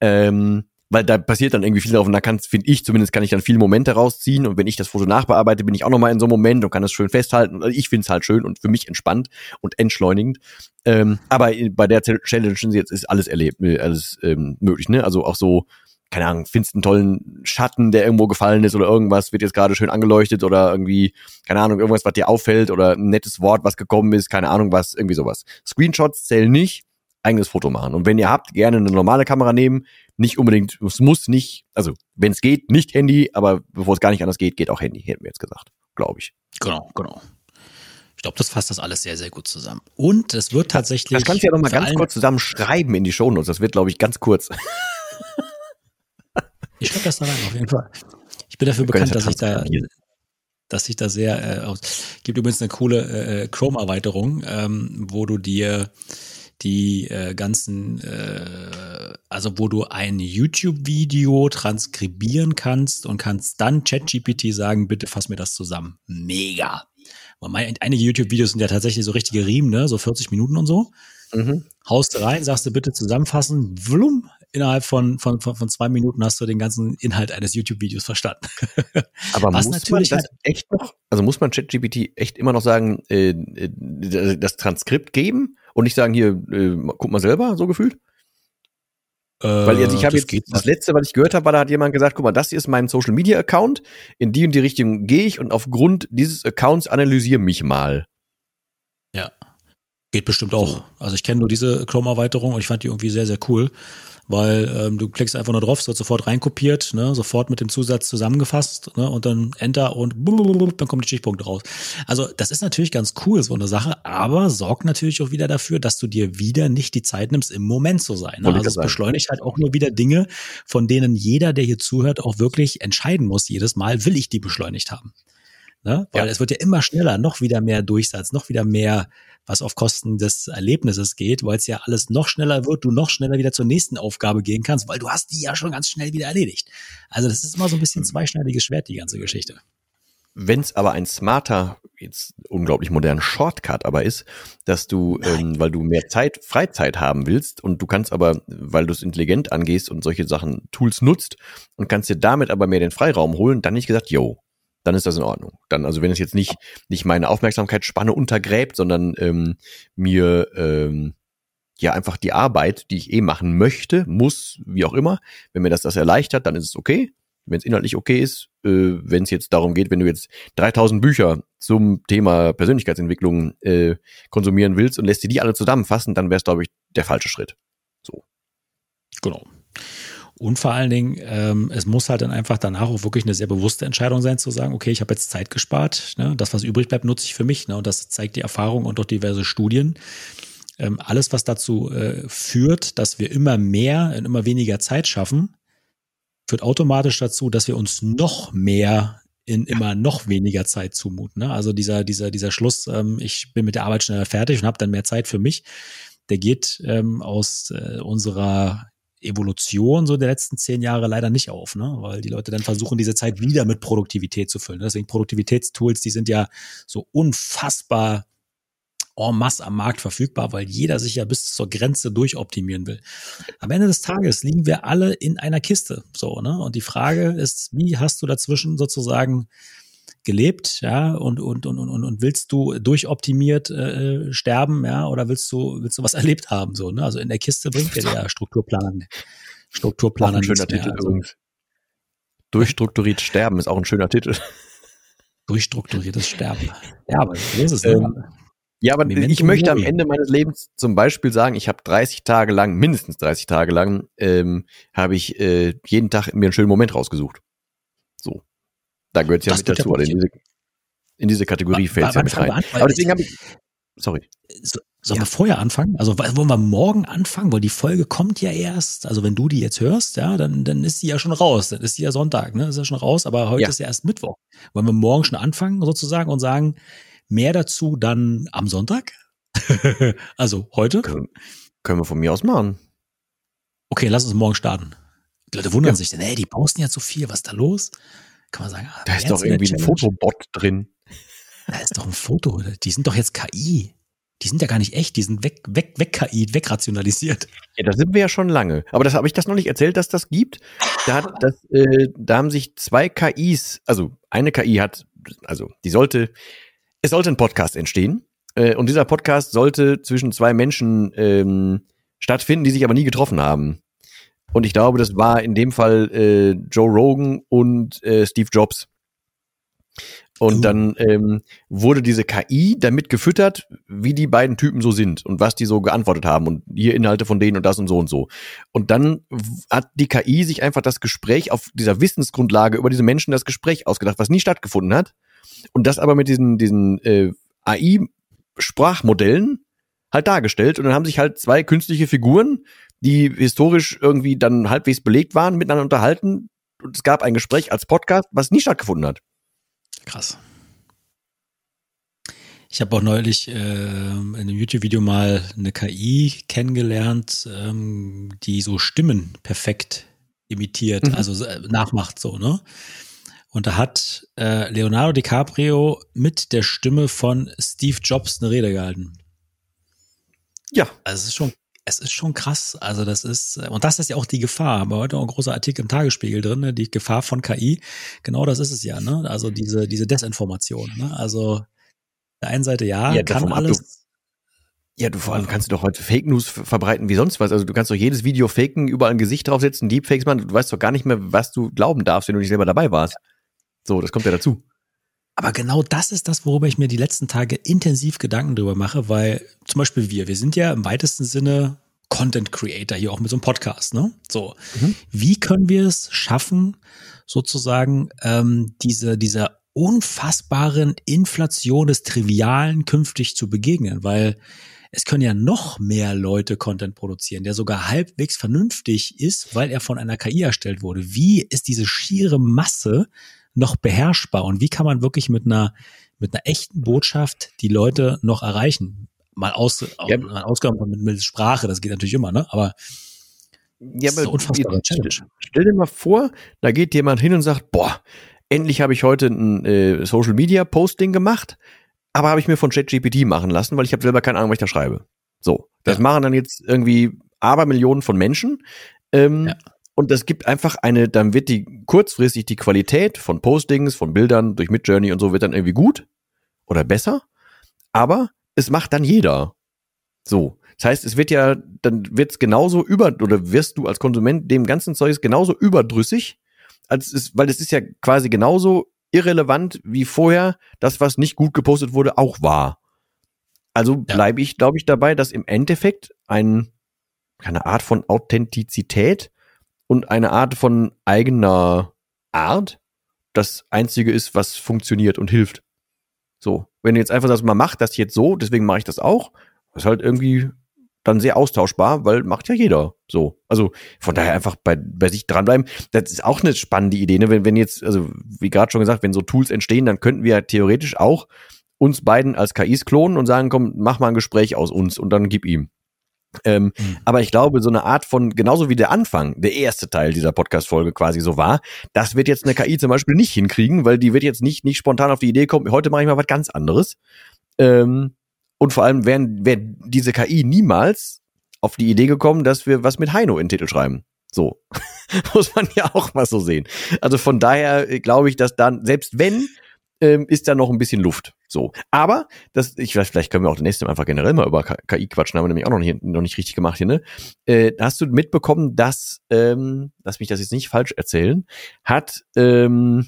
Ähm, weil da passiert dann irgendwie viel drauf und da kann, finde ich zumindest, kann ich dann viele Momente rausziehen und wenn ich das Foto nachbearbeite, bin ich auch nochmal in so einem Moment und kann es schön festhalten. Also Ich finde es halt schön und für mich entspannt und entschleunigend. Ähm, aber bei der Challenge jetzt ist alles erlebt, äh, alles ähm, möglich, ne? Also auch so, keine Ahnung, findest einen tollen Schatten, der irgendwo gefallen ist oder irgendwas wird jetzt gerade schön angeleuchtet oder irgendwie, keine Ahnung, irgendwas, was dir auffällt oder ein nettes Wort, was gekommen ist, keine Ahnung was, irgendwie sowas. Screenshots zählen nicht, eigenes Foto machen. Und wenn ihr habt, gerne eine normale Kamera nehmen, nicht unbedingt, es muss nicht, also wenn es geht, nicht Handy, aber bevor es gar nicht anders geht, geht auch Handy, hätten wir jetzt gesagt, glaube ich. Genau, genau. Ich glaube, das fasst das alles sehr, sehr gut zusammen. Und es wird tatsächlich. Das kannst du ja noch mal für ganz kurz zusammen schreiben in die Shownotes. Das wird, glaube ich, ganz kurz. Ich schreibe das da rein, auf jeden Fall. Ich bin dafür Wir bekannt, das dass ja ich da, dass ich da sehr äh. Gibt übrigens eine coole äh, Chrome-Erweiterung, ähm, wo du dir die äh, ganzen, äh, also wo du ein YouTube-Video transkribieren kannst und kannst dann ChatGPT sagen, bitte fass mir das zusammen. Mega. Weil mein, einige YouTube-Videos sind ja tatsächlich so richtige Riemen, ne? so 40 Minuten und so. Mhm. haust rein, sagst du bitte zusammenfassen, wlum, innerhalb von, von, von, von zwei Minuten hast du den ganzen Inhalt eines YouTube-Videos verstanden. Aber Was muss man natürlich das halt- echt noch, also muss man ChatGPT echt immer noch sagen, äh, äh, das Transkript geben und nicht sagen, hier, äh, guck mal selber, so gefühlt? Weil jetzt, ich habe das jetzt, das letzte, was ich gehört habe, war, da hat jemand gesagt, guck mal, das hier ist mein Social Media Account, in die und die Richtung gehe ich und aufgrund dieses Accounts analysiere mich mal. Ja. Geht bestimmt auch. Also ich kenne nur diese Chrome-Erweiterung und ich fand die irgendwie sehr, sehr cool, weil ähm, du klickst einfach nur drauf, es wird sofort reinkopiert, ne, sofort mit dem Zusatz zusammengefasst ne, und dann Enter und dann kommen die Stichpunkte raus. Also das ist natürlich ganz cool, so eine Sache, aber sorgt natürlich auch wieder dafür, dass du dir wieder nicht die Zeit nimmst, im Moment zu sein. Ne? Also es beschleunigt halt auch nur wieder Dinge, von denen jeder, der hier zuhört, auch wirklich entscheiden muss jedes Mal, will ich die beschleunigt haben. Ne? Weil Ja. es wird ja immer schneller, noch wieder mehr Durchsatz, noch wieder mehr, was auf Kosten des Erlebnisses geht, weil es ja alles noch schneller wird, du noch schneller wieder zur nächsten Aufgabe gehen kannst, weil du hast die ja schon ganz schnell wieder erledigt. Also das ist immer so ein bisschen zweischneidiges Schwert, die ganze Geschichte. Wenn es aber ein smarter, jetzt unglaublich moderner Shortcut aber ist, dass du, ähm, weil du mehr Zeit, Freizeit haben willst und du kannst aber, weil du es intelligent angehst und solche Sachen, Tools nutzt und kannst dir damit aber mehr den Freiraum holen, dann nicht gesagt, yo, dann ist das in Ordnung. Dann, also wenn es jetzt nicht, nicht meine Aufmerksamkeitsspanne untergräbt, sondern ähm, mir ähm, ja einfach die Arbeit, die ich eh machen möchte, muss, wie auch immer, wenn mir das das erleichtert, dann ist es okay. Wenn es inhaltlich okay ist, äh, wenn es jetzt darum geht, wenn du jetzt 3000 Bücher zum Thema Persönlichkeitsentwicklung äh, konsumieren willst und lässt dir die alle zusammenfassen, dann wäre es, glaube ich, der falsche Schritt. Genau. Und vor allen Dingen, ähm, es muss halt dann einfach danach auch wirklich eine sehr bewusste Entscheidung sein, zu sagen, okay, ich habe jetzt Zeit gespart, ne? das, was übrig bleibt, nutze ich für mich. Ne? Und das zeigt die Erfahrung und auch diverse Studien. Ähm, alles, was dazu äh, führt, dass wir immer mehr in immer weniger Zeit schaffen, führt automatisch dazu, dass wir uns noch mehr in immer noch weniger Zeit zumuten. Ne? Also dieser, dieser, dieser Schluss, ähm, ich bin mit der Arbeit schneller fertig und habe dann mehr Zeit für mich, der geht ähm, aus äh, unserer Evolution so der letzten zehn Jahre leider nicht auf, ne? weil die Leute dann versuchen, diese Zeit wieder mit Produktivität zu füllen. Deswegen Produktivitätstools, die sind ja so unfassbar en masse am Markt verfügbar, weil jeder sich ja bis zur Grenze durchoptimieren will. Am Ende des Tages liegen wir alle in einer Kiste, so, ne? Und die Frage ist, wie hast du dazwischen sozusagen gelebt, ja, und, und, und, und, und willst du durchoptimiert äh, sterben, ja, oder willst du, willst du was erlebt haben, so, ne? Also in der Kiste bringt dir der Strukturplan, Strukturplan ein schöner Titel also, übrigens. Durchstrukturiert sterben ist auch ein schöner Titel. Durchstrukturiertes Sterben. Ja, aber so ist es. Ne? Ähm, ja, aber Memento ich möchte am Ende meines Lebens zum Beispiel sagen, ich habe 30 Tage lang, mindestens 30 Tage lang, ähm, habe ich äh, jeden Tag mir einen schönen Moment rausgesucht. Da gehört ja mit dazu. In diese, in diese Kategorie fällt es ja mit rein. An, aber deswegen habe ich. Sorry. So, sollen ja. wir vorher anfangen? Also wollen wir morgen anfangen? Weil die Folge kommt ja erst. Also wenn du die jetzt hörst, ja, dann, dann ist sie ja schon raus. Dann ist sie ja Sonntag, ne? Ist ja schon raus, aber heute ja. ist ja erst Mittwoch. Wollen wir morgen schon anfangen sozusagen und sagen, Mehr dazu dann am Sonntag. also heute. Können, können wir von mir aus machen. Okay, lass uns morgen starten. Die Leute wundern ja. sich denn, ey, die posten ja zu viel, was ist da los? Kann man sagen, ah, da ist doch irgendwie ein Fotobot drin. Da ist doch ein Foto. Die sind doch jetzt KI. Die sind ja gar nicht echt, die sind weg, weg, weg KI, wegrationalisiert. Ja, da sind wir ja schon lange. Aber das habe ich das noch nicht erzählt, dass das gibt. Da hat das, äh, da haben sich zwei KIs, also eine KI hat, also die sollte es sollte ein Podcast entstehen. Äh, und dieser Podcast sollte zwischen zwei Menschen ähm, stattfinden, die sich aber nie getroffen haben. Und ich glaube, das war in dem Fall äh, Joe Rogan und äh, Steve Jobs. Und uh. dann ähm, wurde diese KI damit gefüttert, wie die beiden Typen so sind und was die so geantwortet haben und hier Inhalte von denen und das und so und so. Und dann hat die KI sich einfach das Gespräch auf dieser Wissensgrundlage über diese Menschen das Gespräch ausgedacht, was nie stattgefunden hat. Und das aber mit diesen, diesen äh, AI-Sprachmodellen halt dargestellt. Und dann haben sich halt zwei künstliche Figuren, die historisch irgendwie dann halbwegs belegt waren, miteinander unterhalten. Und es gab ein Gespräch als Podcast, was nie stattgefunden hat. Krass. Ich habe auch neulich äh, in einem YouTube-Video mal eine KI kennengelernt, ähm, die so Stimmen perfekt imitiert, mhm. also äh, nachmacht so, ne? Und da hat äh, Leonardo DiCaprio mit der Stimme von Steve Jobs eine Rede gehalten. Ja. Also es ist schon, es ist schon krass. Also das ist, und das ist ja auch die Gefahr. Aber heute auch ein großer Artikel im Tagesspiegel drin, ne? die Gefahr von KI. Genau das ist es ja, ne? Also diese, diese Desinformation. Ne? Also der einen Seite ja, ja kann alles. Ja, du vor allem kannst du doch heute Fake News verbreiten wie sonst was. Also du kannst doch jedes Video faken, überall ein Gesicht draufsetzen, Deepfakes machen. Du weißt doch gar nicht mehr, was du glauben darfst, wenn du nicht selber dabei warst. So, das kommt ja dazu. Aber genau das ist das, worüber ich mir die letzten Tage intensiv Gedanken drüber mache, weil zum Beispiel wir, wir sind ja im weitesten Sinne Content Creator hier auch mit so einem Podcast, ne? So, mhm. wie können wir es schaffen, sozusagen ähm, diese dieser unfassbaren Inflation des Trivialen künftig zu begegnen, weil es können ja noch mehr Leute Content produzieren, der sogar halbwegs vernünftig ist, weil er von einer KI erstellt wurde. Wie ist diese schiere Masse noch beherrschbar und wie kann man wirklich mit einer, mit einer echten Botschaft die Leute noch erreichen? Mal, aus, ja. mal ausgenommen mit, mit Sprache, das geht natürlich immer, ne? Aber ja, aber unfassbar Challenge. Stell dir mal vor, da geht jemand hin und sagt, boah, endlich habe ich heute ein äh, Social Media Posting gemacht, aber habe ich mir von ChatGPT machen lassen, weil ich habe selber keine Ahnung, was ich da schreibe. So, das ja. machen dann jetzt irgendwie Abermillionen von Menschen. Ähm, ja. Und das gibt einfach eine, dann wird die kurzfristig die Qualität von Postings, von Bildern durch Midjourney und so wird dann irgendwie gut oder besser. Aber es macht dann jeder. So. Das heißt, es wird ja, dann wird es genauso über, oder wirst du als Konsument dem ganzen Zeugs genauso überdrüssig, als es, weil es ist ja quasi genauso irrelevant wie vorher das, was nicht gut gepostet wurde, auch war. Also bleibe ich, glaube ich, dabei, dass im Endeffekt ein, eine Art von Authentizität und eine Art von eigener Art das einzige ist, was funktioniert und hilft. So, wenn du jetzt einfach sagst, man macht das jetzt so, deswegen mache ich das auch, ist halt irgendwie dann sehr austauschbar, weil macht ja jeder so. Also von daher einfach bei, bei sich dranbleiben. Das ist auch eine spannende Idee, ne? Wenn, wenn jetzt, also wie gerade schon gesagt, wenn so Tools entstehen, dann könnten wir theoretisch auch uns beiden als KIs klonen und sagen, komm, mach mal ein Gespräch aus uns und dann gib ihm. Ähm, mhm. Aber ich glaube, so eine Art von, genauso wie der Anfang, der erste Teil dieser Podcast-Folge quasi so war, das wird jetzt eine KI zum Beispiel nicht hinkriegen, weil die wird jetzt nicht, nicht spontan auf die Idee kommen, heute mache ich mal was ganz anderes. Ähm, und vor allem wäre diese KI niemals auf die Idee gekommen, dass wir was mit Heino in den Titel schreiben. So. Muss man ja auch mal so sehen. Also von daher äh, glaube ich, dass dann, selbst wenn, ähm, ist da noch ein bisschen Luft. So. Aber, das, ich weiß, vielleicht können wir auch das nächste Mal einfach generell mal über KI quatschen, haben wir nämlich auch noch nicht, noch nicht richtig gemacht hier, ne? Äh, hast du mitbekommen, dass, ähm, lass mich das jetzt nicht falsch erzählen, hat ähm,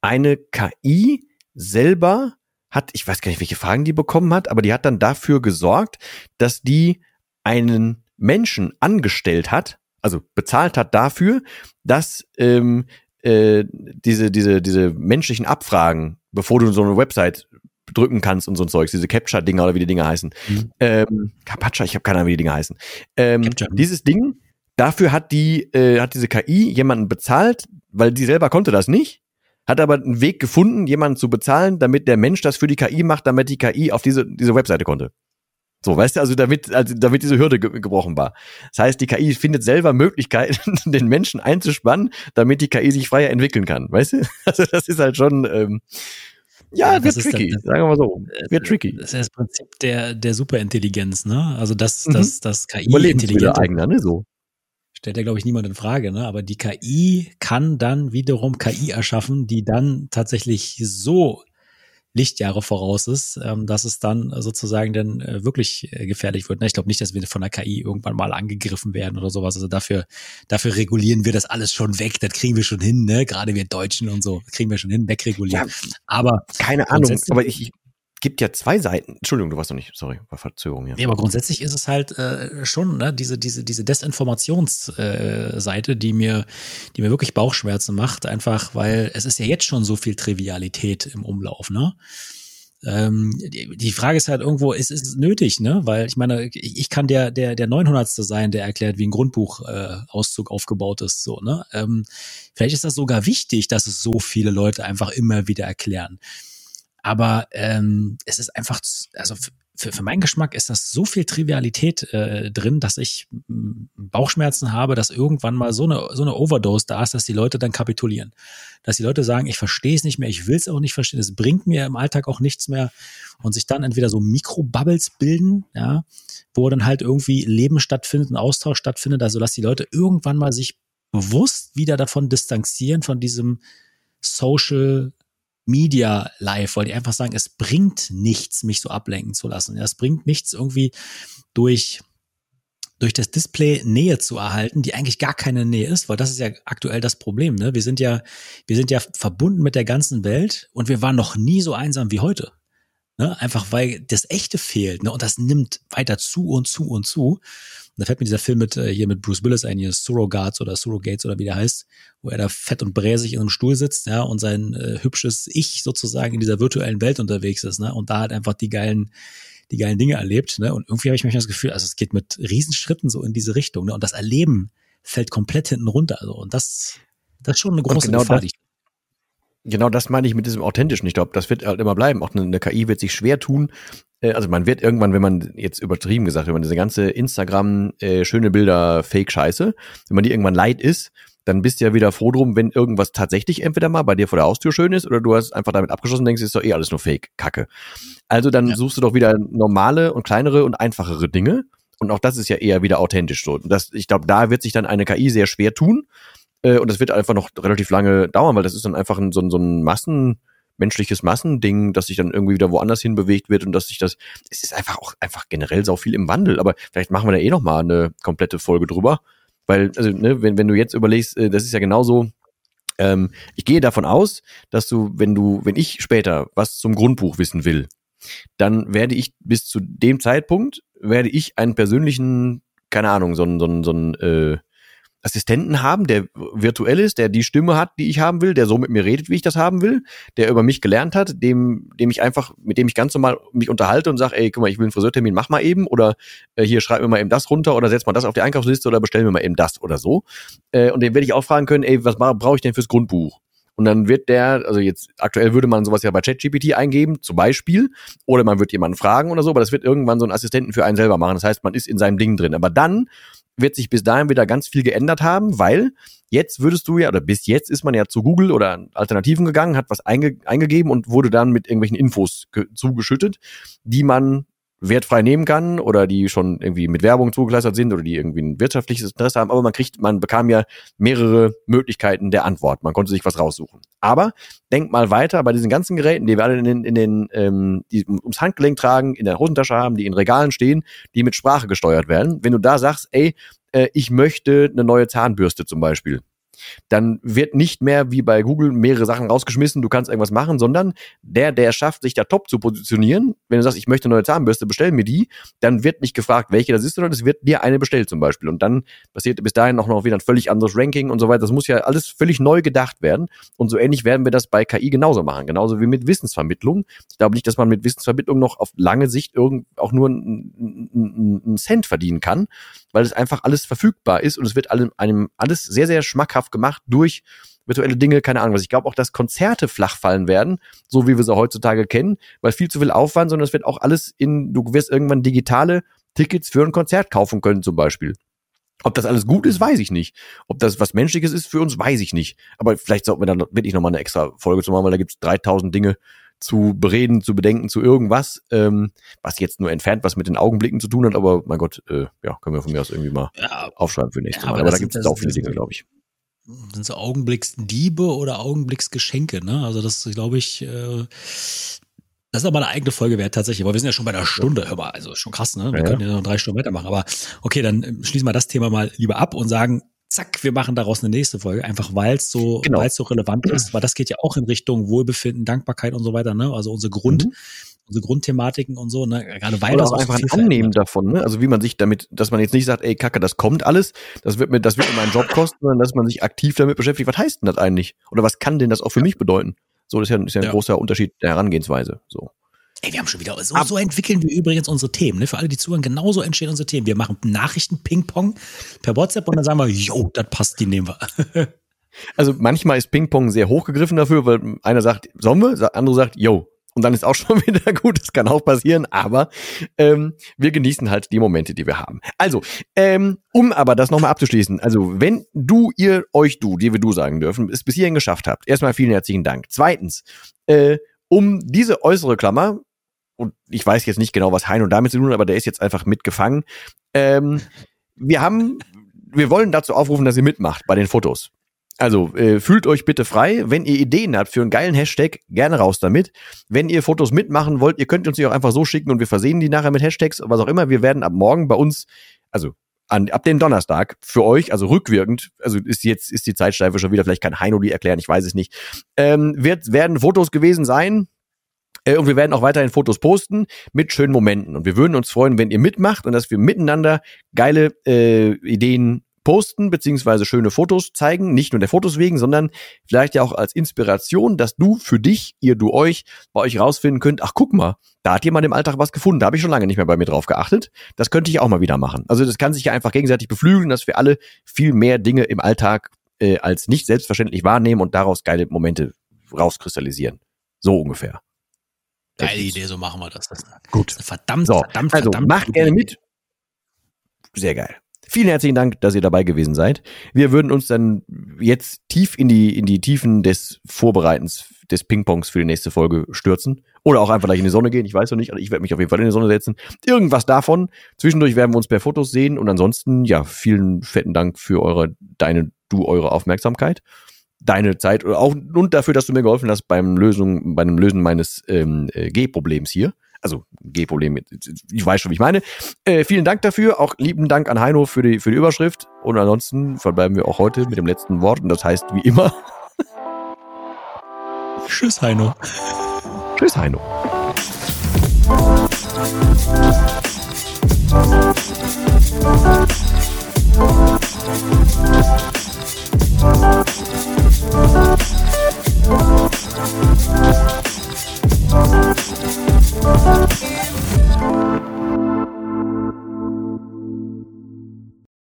eine KI selber hat, ich weiß gar nicht, welche Fragen die bekommen hat, aber die hat dann dafür gesorgt, dass die einen Menschen angestellt hat, also bezahlt hat dafür, dass ähm, äh, diese, diese, diese menschlichen Abfragen, bevor du so eine Website drücken kannst und so ein Zeugs, diese Capture-Dinger oder wie die Dinger heißen. Mhm. Ähm, Captcha, ich habe keine Ahnung, wie die Dinger heißen. Ähm, dieses Ding, dafür hat die, äh, hat diese KI jemanden bezahlt, weil die selber konnte das nicht hat aber einen Weg gefunden, jemanden zu bezahlen, damit der Mensch das für die KI macht, damit die KI auf diese, diese Webseite konnte. So, weißt du, also damit, also damit diese Hürde ge gebrochen war. Das heißt, die KI findet selber Möglichkeiten, den Menschen einzuspannen, damit die KI sich freier entwickeln kann, weißt du? Also das ist halt schon, ähm, ja, ja wird tricky, dann, sagen wir mal so. Wird tricky. Das ist das Prinzip der, der Superintelligenz, ne? Also das, das, mhm. das KI intelligent. eigener, ne? So stellt ja, glaube ich, niemand in Frage, ne? Aber die KI kann dann wiederum KI erschaffen, die dann tatsächlich so Lichtjahre voraus ist, ähm, dass es dann sozusagen dann äh, wirklich äh, gefährlich wird. Ne? Ich glaube nicht, dass wir von der KI irgendwann mal angegriffen werden oder sowas. Also dafür, dafür regulieren wir das alles schon weg. Das kriegen wir schon hin, ne? Gerade wir Deutschen und so kriegen wir schon hin, wegregulieren. Ja, aber keine Ahnung, aber ich, ich gibt ja zwei Seiten. Entschuldigung, du warst noch nicht, sorry, war Verzögerung. Ja. Nee, aber grundsätzlich ist es halt äh, schon ne, diese diese diese Desinformationsseite, äh, die mir die mir wirklich Bauchschmerzen macht, einfach weil es ist ja jetzt schon so viel Trivialität im Umlauf, ne? Ähm, die, die Frage ist halt irgendwo, ist es nötig, ne? Weil ich meine, ich, ich kann der der der 900. sein, der erklärt, wie ein Grundbuchauszug äh, aufgebaut ist, so ne? Ähm, vielleicht ist das sogar wichtig, dass es so viele Leute einfach immer wieder erklären. Aber ähm, es ist einfach, also für, für meinen Geschmack ist das so viel Trivialität äh, drin, dass ich Bauchschmerzen habe, dass irgendwann mal so eine, so eine Overdose da ist, dass die Leute dann kapitulieren. Dass die Leute sagen, ich verstehe es nicht mehr, ich will es auch nicht verstehen, es bringt mir im Alltag auch nichts mehr und sich dann entweder so Mikrobubbles bilden, ja, wo dann halt irgendwie Leben stattfindet, ein Austausch stattfindet, also dass die Leute irgendwann mal sich bewusst wieder davon distanzieren, von diesem Social Media Live, weil die einfach sagen, es bringt nichts, mich so ablenken zu lassen. es bringt nichts irgendwie durch durch das Display Nähe zu erhalten, die eigentlich gar keine Nähe ist, weil das ist ja aktuell das Problem. Ne? Wir sind ja, wir sind ja verbunden mit der ganzen Welt und wir waren noch nie so einsam wie heute. Ne? Einfach weil das Echte fehlt. Ne? Und das nimmt weiter zu und zu und zu. Und da fällt mir dieser Film mit äh, hier mit Bruce Willis ein, hier Surrogates oder Surrogates oder wie der heißt, wo er da fett und bräsig in einem Stuhl sitzt, ja, und sein äh, hübsches Ich sozusagen in dieser virtuellen Welt unterwegs ist, ne? Und da hat einfach die geilen die geilen Dinge erlebt, ne? Und irgendwie habe ich manchmal das Gefühl, also es geht mit Riesenschritten so in diese Richtung, ne? Und das Erleben fällt komplett hinten runter, also und das das ist schon eine große genau Gefahr, das, Genau das meine ich mit diesem authentischen. Ich glaube, das wird halt immer bleiben. Auch eine, eine KI wird sich schwer tun. Äh, also man wird irgendwann, wenn man jetzt übertrieben gesagt, wenn man diese ganze Instagram äh, schöne Bilder Fake Scheiße, wenn man die irgendwann leid ist, dann bist du ja wieder froh drum, wenn irgendwas tatsächlich entweder mal bei dir vor der Haustür schön ist oder du hast einfach damit abgeschlossen und denkst, ist doch eh alles nur Fake, Kacke. Also dann ja. suchst du doch wieder normale und kleinere und einfachere Dinge. Und auch das ist ja eher wieder authentisch so. Das, ich glaube, da wird sich dann eine KI sehr schwer tun. Äh, und das wird einfach noch relativ lange dauern, weil das ist dann einfach ein, so, ein, so ein Massen, menschliches Massending, dass sich dann irgendwie wieder woanders hin bewegt wird und dass sich das, es ist einfach auch einfach generell sau viel im Wandel. Aber vielleicht machen wir da eh noch mal eine komplette Folge drüber, weil also ne, wenn wenn du jetzt überlegst, äh, das ist ja genauso. Ähm, ich gehe davon aus, dass du, wenn du, wenn ich später was zum Grundbuch wissen will, dann werde ich bis zu dem Zeitpunkt werde ich einen persönlichen, keine Ahnung, so ein so ein so ein äh, Assistenten haben, der virtuell ist, der die Stimme hat, die ich haben will, der so mit mir redet, wie ich das haben will, der über mich gelernt hat, dem, dem ich einfach, mit dem ich ganz normal mich unterhalte und sage, ey, guck mal, ich will einen Friseurtermin, mach mal eben oder äh, hier schreib mir mal eben das runter oder setz mal das auf die Einkaufsliste oder bestell mir mal eben das oder so. Äh, und den werde ich auch fragen können, ey, was brauche ich denn fürs Grundbuch? Und dann wird der, also jetzt aktuell würde man sowas ja bei ChatGPT eingeben, zum Beispiel, oder man wird jemanden fragen oder so, aber das wird irgendwann so ein Assistenten für einen selber machen. Das heißt, man ist in seinem Ding drin. Aber dann wird sich bis dahin wieder ganz viel geändert haben, weil jetzt würdest du ja, oder bis jetzt ist man ja zu Google oder Alternativen gegangen, hat was einge eingegeben und wurde dann mit irgendwelchen Infos zugeschüttet, die man wertfrei nehmen kann oder die schon irgendwie mit Werbung zugekleistert sind oder die irgendwie ein wirtschaftliches Interesse haben, aber man kriegt, man bekam ja mehrere Möglichkeiten der Antwort. Man konnte sich was raussuchen. Aber denk mal weiter bei diesen ganzen Geräten, die wir alle in den, in den ähm, die ums Handgelenk tragen, in der Hosentasche haben, die in Regalen stehen, die mit Sprache gesteuert werden. Wenn du da sagst, ey, äh, ich möchte eine neue Zahnbürste zum Beispiel, dann wird nicht mehr wie bei Google mehrere Sachen rausgeschmissen, du kannst irgendwas machen, sondern der, der schafft, sich da top zu positionieren, wenn du sagst, ich möchte eine neue Zahnbürste, bestell mir die, dann wird nicht gefragt, welche das ist, sondern es wird dir eine bestellt zum Beispiel. Und dann passiert bis dahin auch noch wieder ein völlig anderes Ranking und so weiter. Das muss ja alles völlig neu gedacht werden. Und so ähnlich werden wir das bei KI genauso machen, genauso wie mit Wissensvermittlung. Ich glaube nicht, dass man mit Wissensvermittlung noch auf lange Sicht irgend auch nur einen Cent verdienen kann, weil es einfach alles verfügbar ist und es wird einem alles sehr, sehr schmackhaft gemacht durch virtuelle Dinge, keine Ahnung was. Ich glaube auch, dass Konzerte flach fallen werden, so wie wir sie heutzutage kennen, weil viel zu viel Aufwand, sondern es wird auch alles in, du wirst irgendwann digitale Tickets für ein Konzert kaufen können zum Beispiel. Ob das alles gut ist, weiß ich nicht. Ob das was Menschliches ist für uns, weiß ich nicht. Aber vielleicht sollten wir dann wirklich nochmal eine extra Folge zu machen, weil da gibt es 3000 Dinge, zu bereden, zu bedenken, zu irgendwas, ähm, was jetzt nur entfernt was mit den Augenblicken zu tun hat, aber mein Gott, äh, ja, können wir von mir aus irgendwie mal ja, aufschreiben für nächstes ja, Mal. Aber, aber da gibt es auch viele Dinge, glaube ich. Sind so Augenblicksdiebe oder Augenblicksgeschenke, ne? Also das glaube ich, äh, das ist aber eine eigene Folge wert tatsächlich, aber wir sind ja schon bei einer Stunde, hör mal, also schon krass, ne? Wir ja, können ja noch drei Stunden weitermachen. Aber okay, dann äh, schließen wir das Thema mal lieber ab und sagen, zack, wir machen daraus eine nächste Folge, einfach weil es so, genau. weil es so relevant ist, weil das geht ja auch in Richtung Wohlbefinden, Dankbarkeit und so weiter, ne? Also unsere Grund, mhm. Unsere Grundthematiken und so, ne? Gerade weil Oder das auch einfach ein Annehmen davon, ne? Also wie man sich damit, dass man jetzt nicht sagt, ey, Kacke, das kommt alles, das wird mir, das wird mir meinen Job kosten, sondern dass man sich aktiv damit beschäftigt, was heißt denn das eigentlich? Oder was kann denn das auch für ja. mich bedeuten? So, das ist ja, ist ja ein ja. großer Unterschied der Herangehensweise. So. Ey, wir haben schon wieder, so, so entwickeln wir übrigens unsere Themen. Ne? Für alle, die zuhören, genauso entstehen unsere Themen. Wir machen Nachrichten-Ping-Pong per WhatsApp und dann sagen wir, yo, das passt, die nehmen wir. also manchmal ist Ping-Pong sehr hochgegriffen dafür, weil einer sagt, sollen wir? Der andere sagt, yo. Und dann ist auch schon wieder gut, das kann auch passieren, aber ähm, wir genießen halt die Momente, die wir haben. Also, ähm, um aber das nochmal abzuschließen, also wenn du, ihr, euch, du, die wir du sagen dürfen, es bis hierhin geschafft habt, erstmal vielen herzlichen Dank. Zweitens, äh, um diese äußere Klammer und ich weiß jetzt nicht genau, was Heino damit zu tun hat, aber der ist jetzt einfach mitgefangen. Ähm, wir haben, wir wollen dazu aufrufen, dass ihr mitmacht bei den Fotos. Also äh, fühlt euch bitte frei. Wenn ihr Ideen habt für einen geilen Hashtag, gerne raus damit. Wenn ihr Fotos mitmachen wollt, ihr könnt uns die auch einfach so schicken und wir versehen die nachher mit Hashtags, was auch immer. Wir werden ab morgen bei uns, also an, ab dem Donnerstag für euch, also rückwirkend, also ist jetzt ist die Zeitschleife schon wieder, vielleicht kann Heino die erklären, ich weiß es nicht, ähm, wird, werden Fotos gewesen sein, äh, und wir werden auch weiterhin Fotos posten mit schönen Momenten. Und wir würden uns freuen, wenn ihr mitmacht und dass wir miteinander geile äh, Ideen posten, beziehungsweise schöne Fotos zeigen, nicht nur der Fotos wegen, sondern vielleicht ja auch als Inspiration, dass du für dich, ihr, du euch, bei euch rausfinden könnt, ach guck mal, da hat jemand im Alltag was gefunden, da habe ich schon lange nicht mehr bei mir drauf geachtet. Das könnte ich auch mal wieder machen. Also das kann sich ja einfach gegenseitig beflügeln, dass wir alle viel mehr Dinge im Alltag äh, als nicht selbstverständlich wahrnehmen und daraus geile Momente rauskristallisieren. So ungefähr. Geile Idee, so machen wir das. das Gut. verdammt, so, verdammt, also, verdammt. Macht gerne mit. Sehr geil. Vielen herzlichen Dank, dass ihr dabei gewesen seid. Wir würden uns dann jetzt tief in die, in die Tiefen des Vorbereitens des Ping-Pongs für die nächste Folge stürzen. Oder auch einfach gleich in die Sonne gehen. Ich weiß noch nicht. Ich werde mich auf jeden Fall in die Sonne setzen. Irgendwas davon. Zwischendurch werden wir uns per Fotos sehen. Und ansonsten, ja, vielen fetten Dank für eure, deine, du, eure Aufmerksamkeit deine Zeit oder auch und dafür, dass du mir geholfen hast beim Lösung, beim Lösen meines ähm, äh, G-Problems hier. Also, G-Problem, ich weiß schon, wie ich meine. Äh, vielen Dank dafür, auch lieben Dank an Heino für die, für die Überschrift. Und ansonsten verbleiben wir auch heute mit dem letzten Wort und das heißt wie immer. Tschüss, Heino. Tschüss, Heino. Thank you. Thank you.